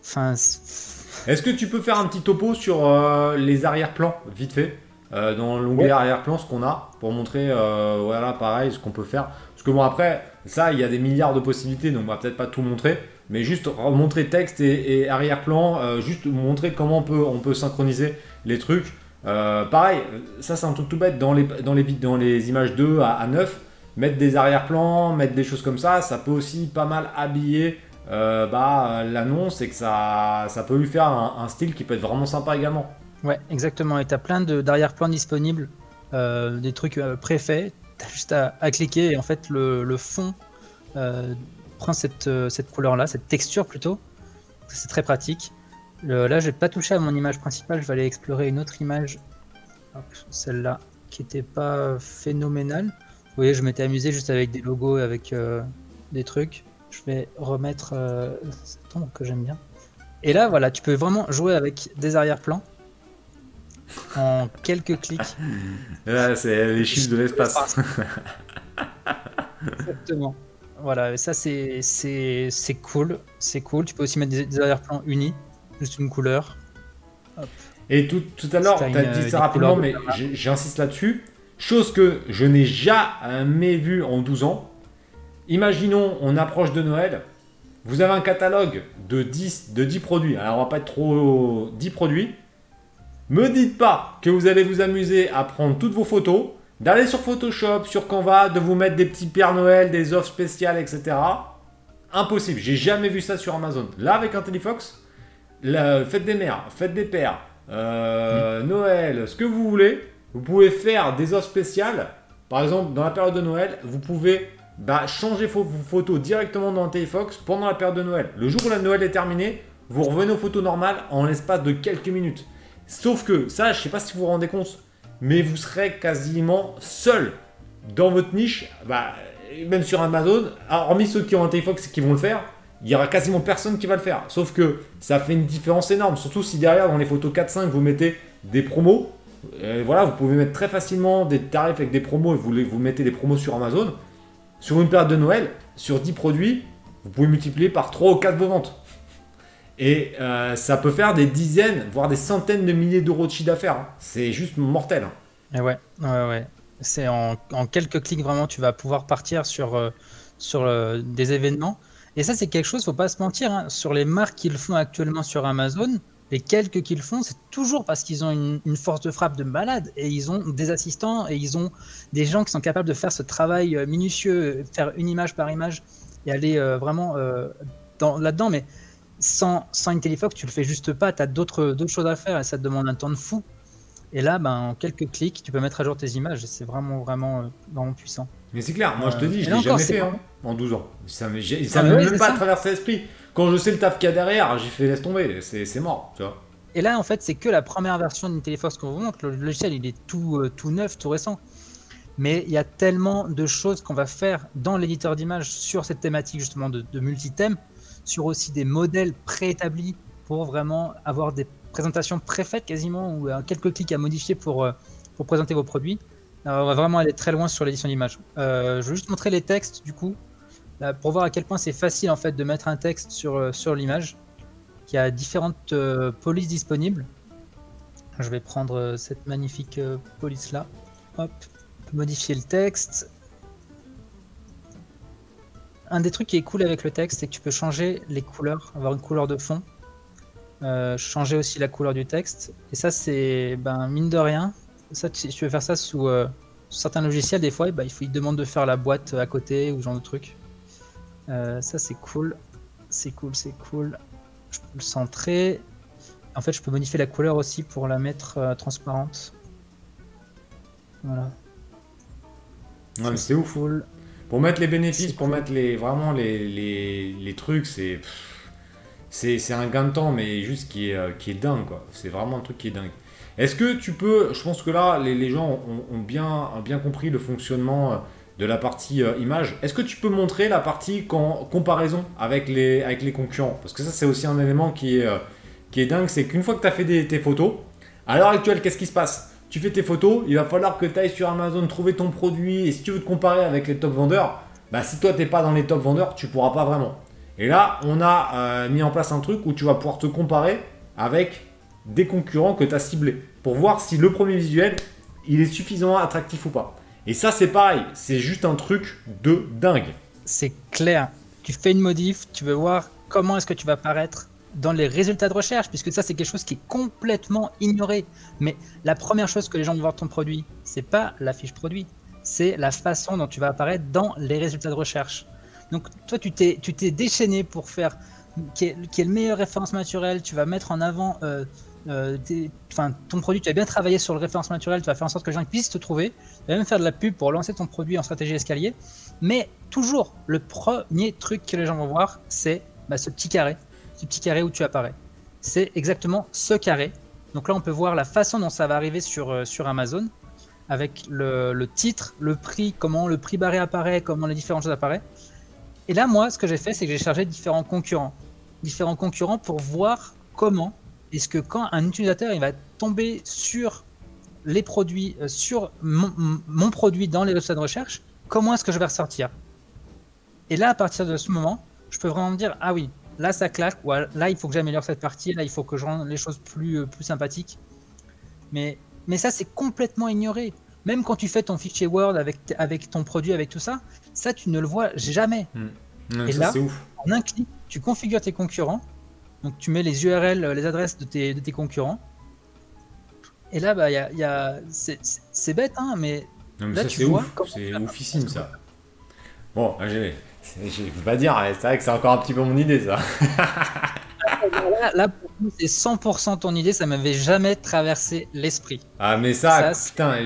B: Enfin.
A: Est-ce que tu peux faire un petit topo sur euh, les arrière-plans, vite fait? Dans l'onglet arrière-plan, ce qu'on a, pour montrer, voilà, pareil, ce qu'on peut faire. Parce que bon, après, ça, il y a des milliards de possibilités, donc on va peut-être pas tout montrer. Mais juste montrer texte et, arrière-plan, juste montrer comment on peut, on peut synchroniser les trucs. Euh, pareil, ça c'est un truc tout bête, dans les, dans les, images 2 à, 9, mettre des arrière-plans, mettre des choses comme ça, ça peut aussi pas mal habiller euh, bah, l'annonce et que ça, ça peut lui faire un, style qui peut être vraiment sympa également.
B: Ouais, exactement, et tu as plein d'arrière-plans disponibles, euh, des trucs préfaits, tu as juste à, cliquer et en fait le, le fond prend cette, cette couleur-là, cette texture plutôt, c'est très pratique là, je vais pas toucher à mon image principale, je vais aller explorer une autre image, celle-là, qui était pas phénoménale. Vous voyez, je m'étais amusé juste avec des logos et avec euh, des trucs. Je vais remettre euh, cette que j'aime bien. Et là, voilà, tu peux vraiment jouer avec des arrière-plans en quelques clics.
A: Là, c'est les chiffres de l'espace.
B: Exactement. Voilà, ça c'est cool, c'est cool. Tu peux aussi mettre des arrière-plans unis juste une couleur.
A: Et tout, tout à l'heure, tu as dit ça rapidement, mais j'insiste là-dessus. Chose que je n'ai jamais vue en 12 ans. Imaginons, on approche de Noël. Vous avez un catalogue de 10, de 10 produits. Alors, on va pas être trop 10 produits. Me dites pas que vous allez vous amuser à prendre toutes vos photos, d'aller sur Photoshop, sur Canva, de vous mettre des petits Père Noël, des offres spéciales, etc. Impossible. J'ai jamais vu ça sur Amazon. Là, avec un Telefox, la fête des mères, fête des pères, euh, Noël, ce que vous voulez, vous pouvez faire des offres spéciales. Par exemple, dans la période de Noël, vous pouvez bah, changer vos photos directement dans Telefox pendant la période de Noël. Le jour où la Noël est terminée, vous revenez aux photos normales en l'espace de quelques minutes. Sauf que ça, je ne sais pas si vous vous rendez compte, mais vous serez quasiment seul dans votre niche, bah, même sur Amazon, hormis ceux qui ont un Telefox et qui vont le faire, il y aura quasiment personne qui va le faire. Sauf que ça fait une différence énorme, surtout si derrière dans les photos 4-5 vous mettez des promos. Euh, voilà, vous pouvez mettre très facilement des tarifs avec des promos et vous, vous mettez des promos sur Amazon. Sur une période de Noël, sur 10 produits, vous pouvez multiplier par 3 ou 4 vos ventes. Et euh, ça peut faire des dizaines, voire des centaines de milliers d'euros de chiffre d'affaires. Hein. C'est juste mortel. Hein.
B: Et ouais, ouais, ouais. C'est en, quelques clics vraiment, tu vas pouvoir partir sur, euh, sur des événements et ça, c'est quelque chose, faut pas se mentir, hein. sur les marques qu'ils font actuellement sur Amazon, les quelques qu'ils font, c'est toujours parce qu'ils ont une, force de frappe de malade et ils ont des assistants et ils ont des gens qui sont capables de faire ce travail euh, minutieux, faire une image par image et aller euh, vraiment euh, là-dedans. Mais sans, sans IntelliFox, tu le fais juste pas, tu as d'autres choses à faire et ça te demande un temps de fou. Et là, ben, en quelques clics, tu peux mettre à jour tes images. C'est vraiment, vraiment, vraiment puissant.
A: Mais c'est clair, moi je te dis, je l'ai jamais fait hein, en 12 ans. Ça ne ça ah même pas traversé l'esprit. Quand je sais le taf qu'il y a derrière, j'ai fait laisse tomber, c'est mort, tu vois.
B: Et là, en fait, c'est que la première version d'une Telefox qu'on vous montre. Le logiciel, il est tout, euh, tout neuf, tout récent. Mais il y a tellement de choses qu'on va faire dans l'éditeur d'image sur cette thématique justement de, de multi-thèmes, sur aussi des modèles préétablis pour vraiment avoir des présentations préfaites quasiment ou quelques clics à modifier pour, euh, pour présenter vos produits. On va vraiment aller très loin sur l'édition d'image. Euh, je vais juste montrer les textes du coup, pour voir à quel point c'est facile en fait de mettre un texte sur, euh, sur l'image. Il y a différentes polices disponibles. Je vais prendre cette magnifique police là. Hop, modifier le texte. Un des trucs qui est cool avec le texte, c'est que tu peux changer les couleurs, avoir une couleur de fond, euh, changer aussi la couleur du texte. Et ça, c'est ben, mine de rien. Ça, si tu veux faire ça sous, euh, certains logiciels, des fois, bah, il, faut, il demande de faire la boîte à côté ou ce genre de truc. Euh, ça, c'est cool. C'est cool, c'est cool. Je peux le centrer. En fait, je peux modifier la couleur aussi pour la mettre transparente. Voilà.
A: c'est ouf. Pour mettre les bénéfices, pour mettre les, vraiment les, les, les trucs, c'est c'est un gain de temps, mais juste qui est, euh, qui est dingue, quoi. C'est vraiment un truc qui est dingue. Est-ce que tu peux, je pense que là, les, gens ont, bien, compris le fonctionnement euh, de la partie euh, image. Est-ce que tu peux montrer la partie comparaison avec les, concurrents? Parce que ça, c'est aussi un élément qui est, est dingue, c'est qu'une fois que tu as fait tes photos, à l'heure actuelle, qu'est-ce qui se passe? Tu fais tes photos, il va falloir que tu ailles sur Amazon trouver ton produit, et si tu veux te comparer avec les top vendeurs, bah, si toi, tu n'es pas dans les top vendeurs, tu pourras pas vraiment. Et là, on a euh, mis en place un truc où tu vas pouvoir te comparer avec des concurrents que tu as ciblés pour voir si le premier visuel, est suffisamment attractif ou pas. Et ça, c'est pareil, c'est juste un truc de dingue.
B: C'est clair. Tu fais une modif, tu veux voir comment est-ce que tu vas paraître dans les résultats de recherche, puisque ça, c'est quelque chose qui est complètement ignoré. Mais la première chose que les gens vont voir ton produit, c'est pas la fiche produit, c'est la façon dont tu vas apparaître dans les résultats de recherche. Donc toi, tu t'es, déchaîné pour faire qui est, le meilleur référence naturel. Tu vas mettre en avant euh, euh ton produit. Tu as bien travaillé sur le référence naturel. Tu vas faire en sorte que les gens puissent te trouver. Tu vas même faire de la pub pour lancer ton produit en stratégie escalier. Mais toujours, le premier truc que les gens vont voir, c'est bah, ce petit carré, ce petit carré où tu apparais. C'est exactement ce carré. Donc là, on peut voir la façon dont ça va arriver sur, euh, sur Amazon avec le, titre, le prix, comment le prix barré apparaît, comment les différentes choses apparaissent. Et là, moi, ce que j'ai fait, c'est que j'ai chargé différents concurrents. Différents concurrents pour voir comment est-ce que quand un utilisateur il va tomber sur les produits, euh, sur mon, produit dans les résultats de recherche, comment est-ce que je vais ressortir? Et là, à partir de ce moment, je peux vraiment me dire, ah oui, là ça claque, ou là il faut que j'améliore cette partie, là il faut que je rende les choses plus, euh, plus sympathiques. Mais, mais ça, c'est complètement ignoré. Même quand tu fais ton fichier Word avec, avec ton produit, avec tout ça, ça, tu ne le vois jamais.
A: Hmm. Et là,
B: en un clic, tu configures tes concurrents. Donc, tu mets les URL, les adresses de tes, de tes concurrents. Et là, bah, y a, y a... c'est bête, hein, mais,
A: non, mais là, tu vois. C'est oufissime, ça. Bon, je vais pas dire, c'est vrai que c'est encore un petit peu mon idée, ça.
B: là, pour nous, c'est 100% ton idée, ça m'avait jamais traversé l'esprit.
A: Ah, mais ça, putain,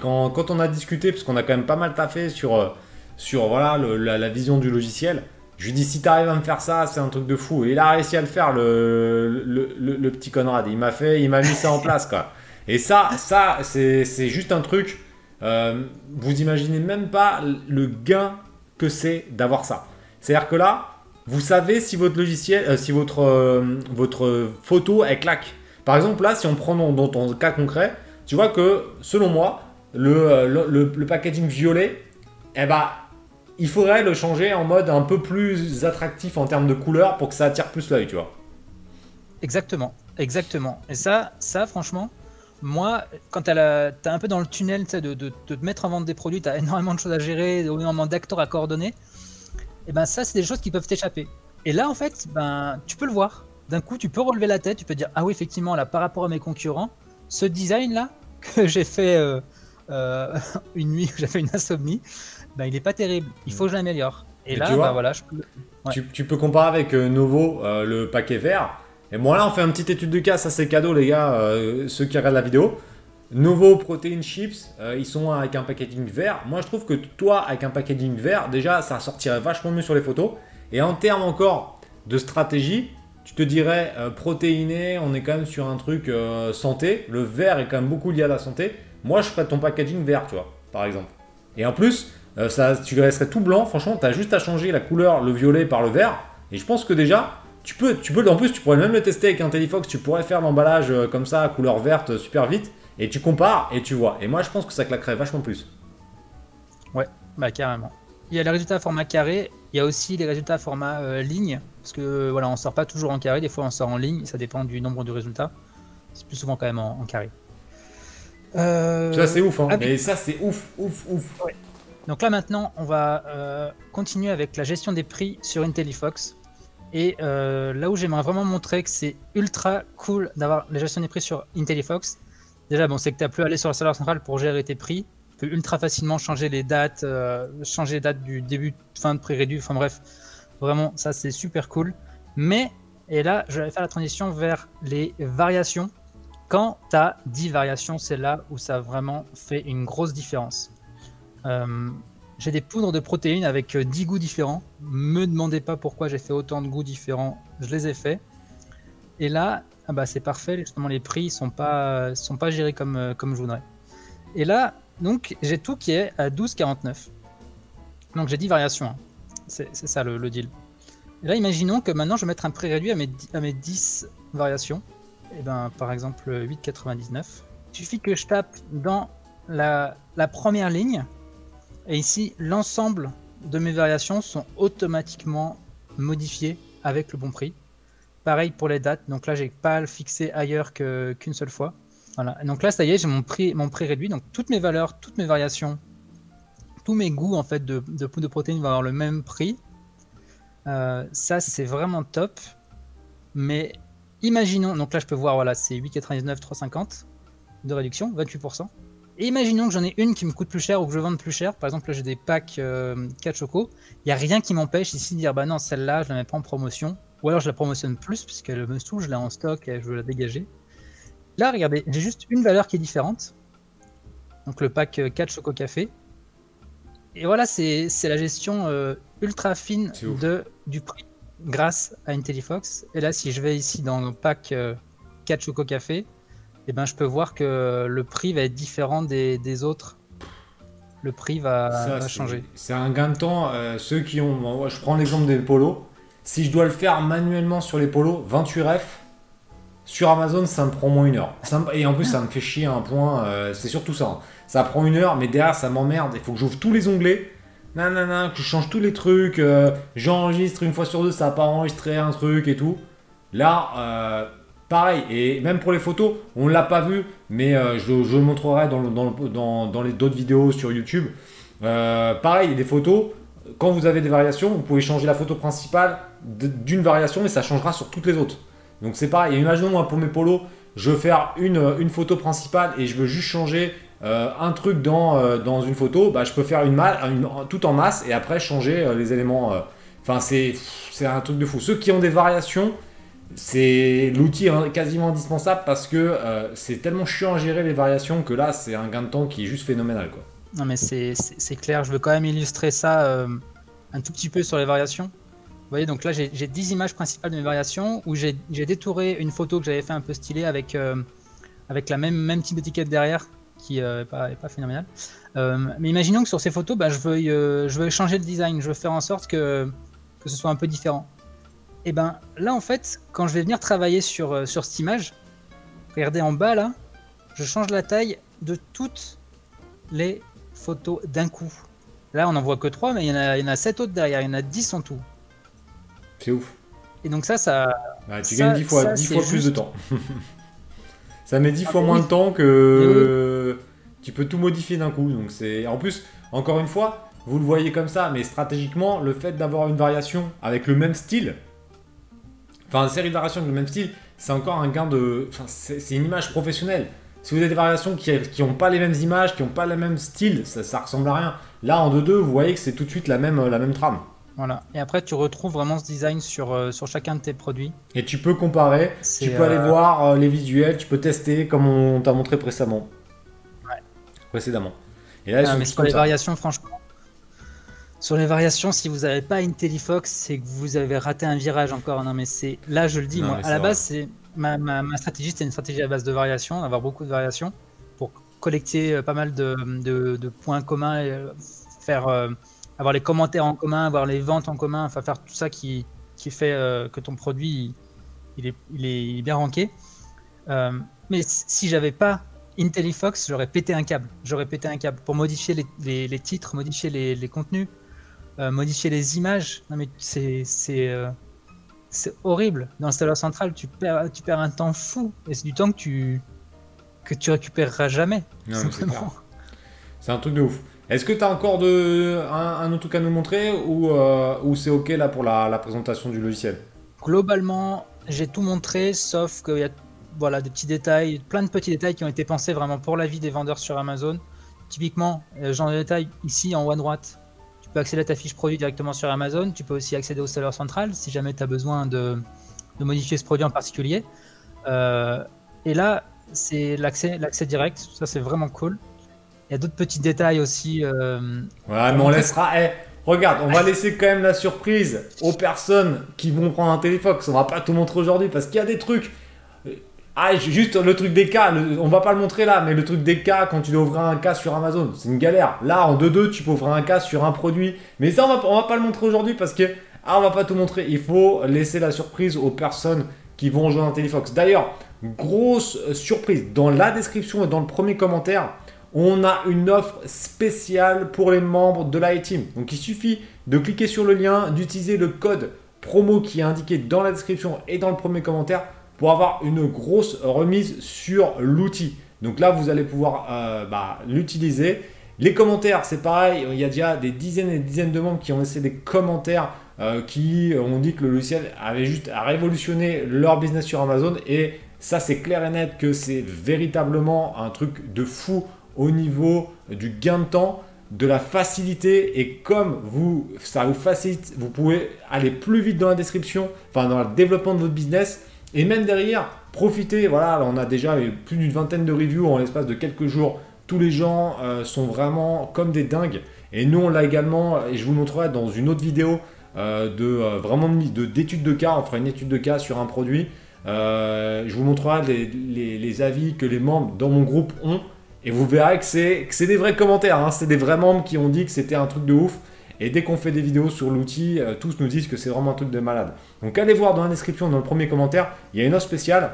A: quand, quand, on a discuté, parce qu'on a quand même pas mal taffé sur, euh, sur voilà, la, vision du logiciel, je lui dis si t'arrives à me faire ça, c'est un truc de fou. Et il a réussi à le faire, le, le, petit Conrad. Il m'a fait, il m'a mis ça en place, quoi. Et ça, ça c'est juste un truc. Euh, vous imaginez même pas le gain que c'est d'avoir ça. C'est-à-dire que là, vous savez si votre logiciel, euh, si votre, euh, votre photo est claque. Par exemple, là, si on prend dans, ton cas concret, tu vois que selon moi, le, euh, le, packaging violet, eh ben, il faudrait le changer en mode un peu plus attractif en termes de couleur pour que ça attire plus l'œil, tu vois.
B: Exactement, exactement. Et ça, ça franchement, moi, quand tu es un peu dans le tunnel de, de, te mettre en vente des produits, tu as énormément de choses à gérer, énormément d'acteurs à coordonner et ben ça, c'est des choses qui peuvent t'échapper. Et là, en fait, ben, tu peux le voir. D'un coup, tu peux relever la tête, tu peux dire Ah oui, effectivement, là, par rapport à mes concurrents, ce design-là, que j'ai fait euh, euh, une nuit, j'ai fait une insomnie, ben, il n'est pas terrible. Il faut que je l'améliore. Et, là, ben, voilà, je peux...
A: tu, peux comparer avec euh, Novo, le paquet vert. Et moi, là, on fait une petite étude de cas. Ça, c'est cadeau, les gars, ceux qui regardent la vidéo. Nouveau Protein Chips, euh, ils sont avec un packaging vert. Moi, je trouve que toi, avec un packaging vert, déjà, ça sortirait vachement mieux sur les photos. Et en termes encore de stratégie, tu te dirais euh, protéiné, on est quand même sur un truc euh, santé. Le vert est quand même beaucoup lié à la santé. Moi, je ferais ton packaging vert, tu vois. par exemple. Et en plus, euh, ça, tu laisserais tout blanc. Franchement, tu as juste à changer la couleur, le violet par le vert. Et je pense que déjà, tu peux, tu peux, en plus, tu pourrais même le tester avec un Telefox. Tu pourrais faire l'emballage euh, comme ça, couleur verte, euh, super vite. Et tu compares et tu vois. Et moi, je pense que ça claquerait vachement plus.
B: Ouais, bah carrément. Il y a les résultats format carré, il y a aussi les résultats format ligne, parce que voilà, on sort pas toujours en carré, des fois on sort en ligne, ça dépend du nombre de résultats. C'est plus souvent quand même en, carré.
A: Ça c'est ouf, hein. Et ça c'est ouf, ouf, ouf.
B: Donc là maintenant, on va euh, continuer avec la gestion des prix sur IntelliFox. Et euh, là où j'aimerais vraiment montrer que c'est ultra cool d'avoir la gestion des prix sur IntelliFox. Déjà, bon, c'est que tu n'as plus à aller sur le serveur central pour gérer tes prix. Tu peux ultra facilement changer les dates, euh, changer les dates du début, fin de prix réduit. Enfin bref, vraiment, ça c'est super cool. Mais, et là, je vais faire la transition vers les variations. Quand tu as 10 variations, c'est là où ça vraiment fait une grosse différence. Euh, j'ai des poudres de protéines avec 10 euh, goûts différents. Me demandez pas pourquoi j'ai fait autant de goûts différents. Je les ai faits. Et là, ah bah c'est parfait. Justement, les prix sont pas sont pas gérés comme euh, je voudrais. Et là, donc j'ai tout qui est à 12,49. Donc j'ai 10 variations. Hein. C'est ça le, deal. Et là, imaginons que maintenant je vais mettre un prix réduit à mes, à mes 10 variations. Et ben par exemple 8,99. Il suffit que je tape dans la première ligne et ici, l'ensemble de mes variations sont automatiquement modifiées avec le bon prix. Pareil pour les dates. Donc là, j'ai pas à le fixer ailleurs qu'une seule fois. Voilà. donc là, ça y est, j'ai mon prix, réduit. Donc toutes mes valeurs, toutes mes variations, tous mes goûts en fait de, de de protéines vont avoir le même prix. Euh, ça, c'est vraiment top. Mais imaginons, donc là, je peux voir, voilà, c'est 8,99, 3,50 de réduction, 28%. Et imaginons que j'en ai une qui me coûte plus cher ou que je vende plus cher. Par exemple, là j'ai des packs 4 euh, choco. Il n'y a rien qui m'empêche ici de dire bah non, celle-là je la mets pas en promotion. Ou alors je la promotionne plus puisqu'elle me saoule, je l'ai en stock et je veux la dégager. Là, regardez, j'ai juste une valeur qui est différente. Donc le pack 4 euh, choco café. Et voilà, c'est la gestion euh, ultra fine de, du prix grâce à IntelliFox. Et là, si je vais ici dans le pack 4 choco café, eh ben, je peux voir que le prix va être différent des, autres. Le prix va, changer.
A: C'est un gain de temps. Euh, ceux qui ont. je prends l'exemple des polos. Si je dois le faire manuellement sur les polos, 28 ref, sur Amazon, ça me prend moins une heure. et en plus, ça me fait chier un point. Euh, c'est surtout ça. Hein. Ça prend une heure, mais derrière, ça m'emmerde. Il faut que j'ouvre tous les onglets. Nanana, que je change tous les trucs. Euh, j'enregistre une fois sur deux, ça n'a pas enregistré un truc et tout. Là, Pareil, et même pour les photos, on ne l'a pas vu, mais euh, je, le montrerai dans, dans, dans, les d'autres vidéos sur YouTube. Euh, pareil, des photos, quand vous avez des variations, vous pouvez changer la photo principale d'une variation et ça changera sur toutes les autres. Donc c'est pareil, imaginons moi pour mes polos, je veux faire une, une photo principale et je veux juste changer euh, un truc dans, dans une photo, bah, je peux faire une, une, tout en masse et après changer les éléments. Enfin, c'est un truc de fou. Ceux qui ont des variations, c'est l'outil quasiment indispensable parce que euh, c'est tellement chiant à gérer les variations que là c'est un gain de temps qui est juste phénoménal quoi.
B: Non mais c'est clair, je veux quand même illustrer ça euh, un tout petit peu sur les variations. Vous voyez donc là j'ai 10 images principales de mes variations où j'ai détouré une photo que j'avais fait un peu stylée avec, euh, avec la même, même type d'étiquette derrière qui n'est pas, est pas phénoménale. mais imaginons que sur ces photos bah, je, veux, je changer le design, je veux faire en sorte que, que ce soit un peu différent. Et eh ben là en fait, quand je vais venir travailler sur, euh, sur cette image, regardez en bas là, je change la taille de toutes les photos d'un coup. Là on n'en voit que 3, mais il y, en a, il y en a 7 autres derrière, il y en a 10 en tout.
A: C'est ouf.
B: Et donc ça, ça...
A: Tu gagnes 10 fois, 10 fois plus de temps. ça met 10 ah, fois moins de temps que... Tu peux tout modifier d'un coup. Donc c'est En plus, encore une fois, vous le voyez comme ça, mais stratégiquement, le fait d'avoir une variation avec le même style, Enfin, une série de variations de le même style, c'est encore un gain de. Enfin, c'est une image professionnelle. Si vous avez des variations qui n'ont pas les mêmes images, qui n'ont pas le même style, ça, ça ressemble à rien. Là, en 2-2, vous voyez que c'est tout de suite la même, la même trame.
B: Voilà. Et après, tu retrouves vraiment ce design sur, euh, sur chacun de tes produits.
A: Et tu peux comparer, tu peux aller euh, voir euh, les visuels, tu peux tester comme on t'a montré précédemment.
B: Ouais.
A: Précédemment.
B: Et là, ah, mais sur les variations, franchement, sur les variations, si vous n'avez pas IntelliFox, c'est que vous avez raté un virage encore. Non, mais c'est là, je le dis, moi, à la base, c'est ma, ma, stratégie, c'était une stratégie à base de variations, d'avoir beaucoup de variations pour collecter pas mal de, points communs, et faire avoir les commentaires en commun, avoir les ventes en commun, enfin faire tout ça qui, qui fait que ton produit il est, il est bien ranké. mais si j'avais pas IntelliFox, j'aurais pété un câble. J'aurais pété un câble pour modifier les, les, titres, modifier les, les contenus, euh, modifier les images. Non mais c'est c'est euh, c'est horrible. Dans l'installeur central, tu perds tu perds un temps fou et c'est du temps que tu que tu récupéreras jamais.
A: C'est un truc de ouf. Est-ce que tu as encore de, un, autre truc à nous montrer ou, euh, ou c'est ok là pour la, la présentation du logiciel?
B: Globalement, j'ai tout montré, sauf qu'il y a voilà, des petits détails, plein de petits détails qui ont été pensés vraiment pour la vie des vendeurs sur Amazon. Typiquement, genre de détail ici en haut à droite, peux accéder à ta fiche produit directement sur Amazon. Tu peux aussi accéder au seller central si jamais tu as besoin de, modifier ce produit en particulier. Euh, et là, c'est l'accès, direct. Ça, c'est vraiment cool. Il y a d'autres petits détails aussi. Euh,
A: ouais, mais on laissera. Eh, regarde, on va laisser quand même la surprise aux personnes qui vont prendre un Téléfox. On va pas tout montrer aujourd'hui parce qu'il y a des trucs ah, juste le truc des cas, on va pas le montrer là, mais le truc des cas quand tu dois ouvrir un cas sur Amazon, c'est une galère. Là, en 2-2, tu peux ouvrir un cas sur un produit. Mais ça, on va, on va pas le montrer aujourd'hui parce que, ah, on va pas tout montrer. Il faut laisser la surprise aux personnes qui vont rejoindre un Téléfox. D'ailleurs, grosse surprise, dans la description et dans le premier commentaire, on a une offre spéciale pour les membres de la team. Donc, il suffit de cliquer sur le lien, d'utiliser le code promo qui est indiqué dans la description et dans le premier commentaire pour avoir une grosse remise sur l'outil. Donc là, vous allez pouvoir euh, bah, l'utiliser. Les commentaires, c'est pareil. Il y a déjà des dizaines et des dizaines de membres qui ont laissé des commentaires euh, qui ont dit que le logiciel avait juste révolutionné leur business sur Amazon. Et ça, c'est clair et net que c'est véritablement un truc de fou au niveau du gain de temps, de la facilité. Et comme vous, ça vous facilite, vous pouvez aller plus vite dans la description, enfin dans le développement de votre business. Et même derrière, profitez, voilà, on a déjà plus d'une vingtaine de reviews en l'espace de quelques jours. Tous les gens euh, sont vraiment comme des dingues. Et nous, on l'a également, et je vous montrerai dans une autre vidéo euh, de euh, vraiment d'études de, cas. On fera une étude de cas sur un produit. je vous montrerai les, avis que les membres dans mon groupe ont. Et vous verrez que c'est des vrais commentaires. Hein. C'est des vrais membres qui ont dit que c'était un truc de ouf. Et dès qu'on fait des vidéos sur l'outil, euh, tous nous disent que c'est vraiment un truc de malade. Donc allez voir dans la description, dans le premier commentaire, il y a une offre spéciale.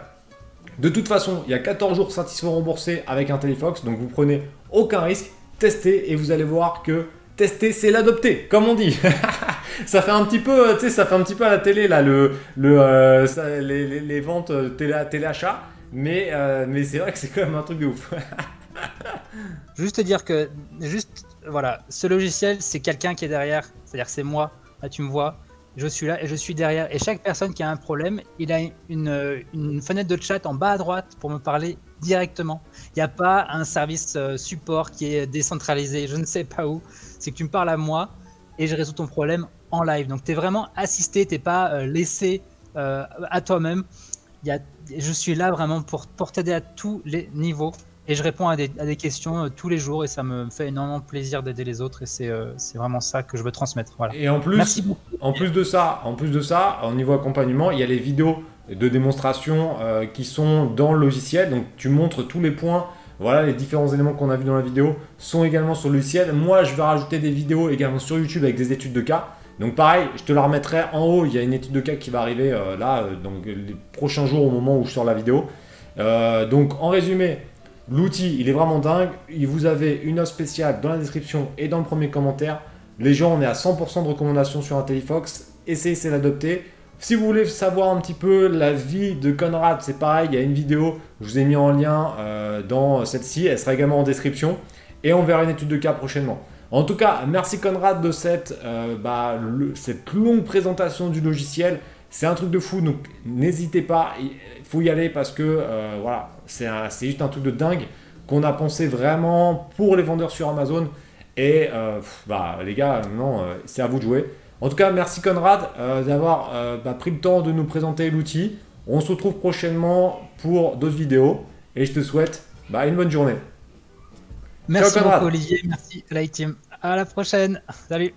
A: De toute façon, il y a 14 jours satisfaits remboursés avec un Téléfox, donc vous prenez aucun risque, testez et vous allez voir que tester c'est l'adopter, comme on dit. ça fait un petit peu, tu sais, ça fait un petit peu à la télé là, le, euh, les, ventes euh, télé, téléachat, mais, mais c'est vrai que c'est quand même un truc de ouf.
B: juste dire que, juste voilà, ce logiciel, c'est quelqu'un qui est derrière. C'est-à-dire c'est moi. Là, tu me vois. Je suis là et je suis derrière. Et chaque personne qui a un problème, il a une, fenêtre de chat en bas à droite pour me parler directement. Il n'y a pas un service euh, support qui est décentralisé, je ne sais pas où. C'est que tu me parles à moi et je résous ton problème en live. Donc tu es vraiment assisté, tu n'es pas euh, laissé euh, à toi-même. Je suis là vraiment pour, pour t'aider à tous les niveaux. Et je réponds à des, questions euh, tous les jours et ça me fait énormément plaisir d'aider les autres et c'est euh, vraiment ça que je veux transmettre. Voilà.
A: Et en plus, en plus de ça, en plus de ça, au niveau accompagnement, il y a les vidéos de démonstration euh, qui sont dans le logiciel. Donc tu montres tous les points. Voilà, les différents éléments qu'on a vus dans la vidéo sont également sur le logiciel. Moi, je vais rajouter des vidéos également sur YouTube avec des études de cas. Donc pareil, je te la remettrai en haut. Il y a une étude de cas qui va arriver là, donc les prochains jours au moment où je sors la vidéo. donc en résumé, L'outil, il est vraiment dingue. Vous avez une offre spéciale dans la description et dans le premier commentaire. Les gens, on est à 100% de recommandations sur IntelliFox. Essayez de l'adopter. Si vous voulez savoir un petit peu la vie de Conrad, c'est pareil, il y a une vidéo, je vous ai mis en lien euh, dans celle-ci, elle sera également en description. Et on verra une étude de cas prochainement. En tout cas, merci Conrad de cette, euh, bah, cette longue présentation du logiciel. C'est un truc de fou, donc n'hésitez pas, il faut y aller parce que euh, voilà, c'est juste un truc de dingue qu'on a pensé vraiment pour les vendeurs sur Amazon. Et euh, bah, les gars, non, euh, c'est à vous de jouer. En tout cas, merci Conrad d'avoir bah, pris le temps de nous présenter l'outil. On se retrouve prochainement pour d'autres vidéos et je te souhaite bah, une bonne journée.
B: Merci beaucoup Olivier, merci Light Team. À la prochaine. Salut.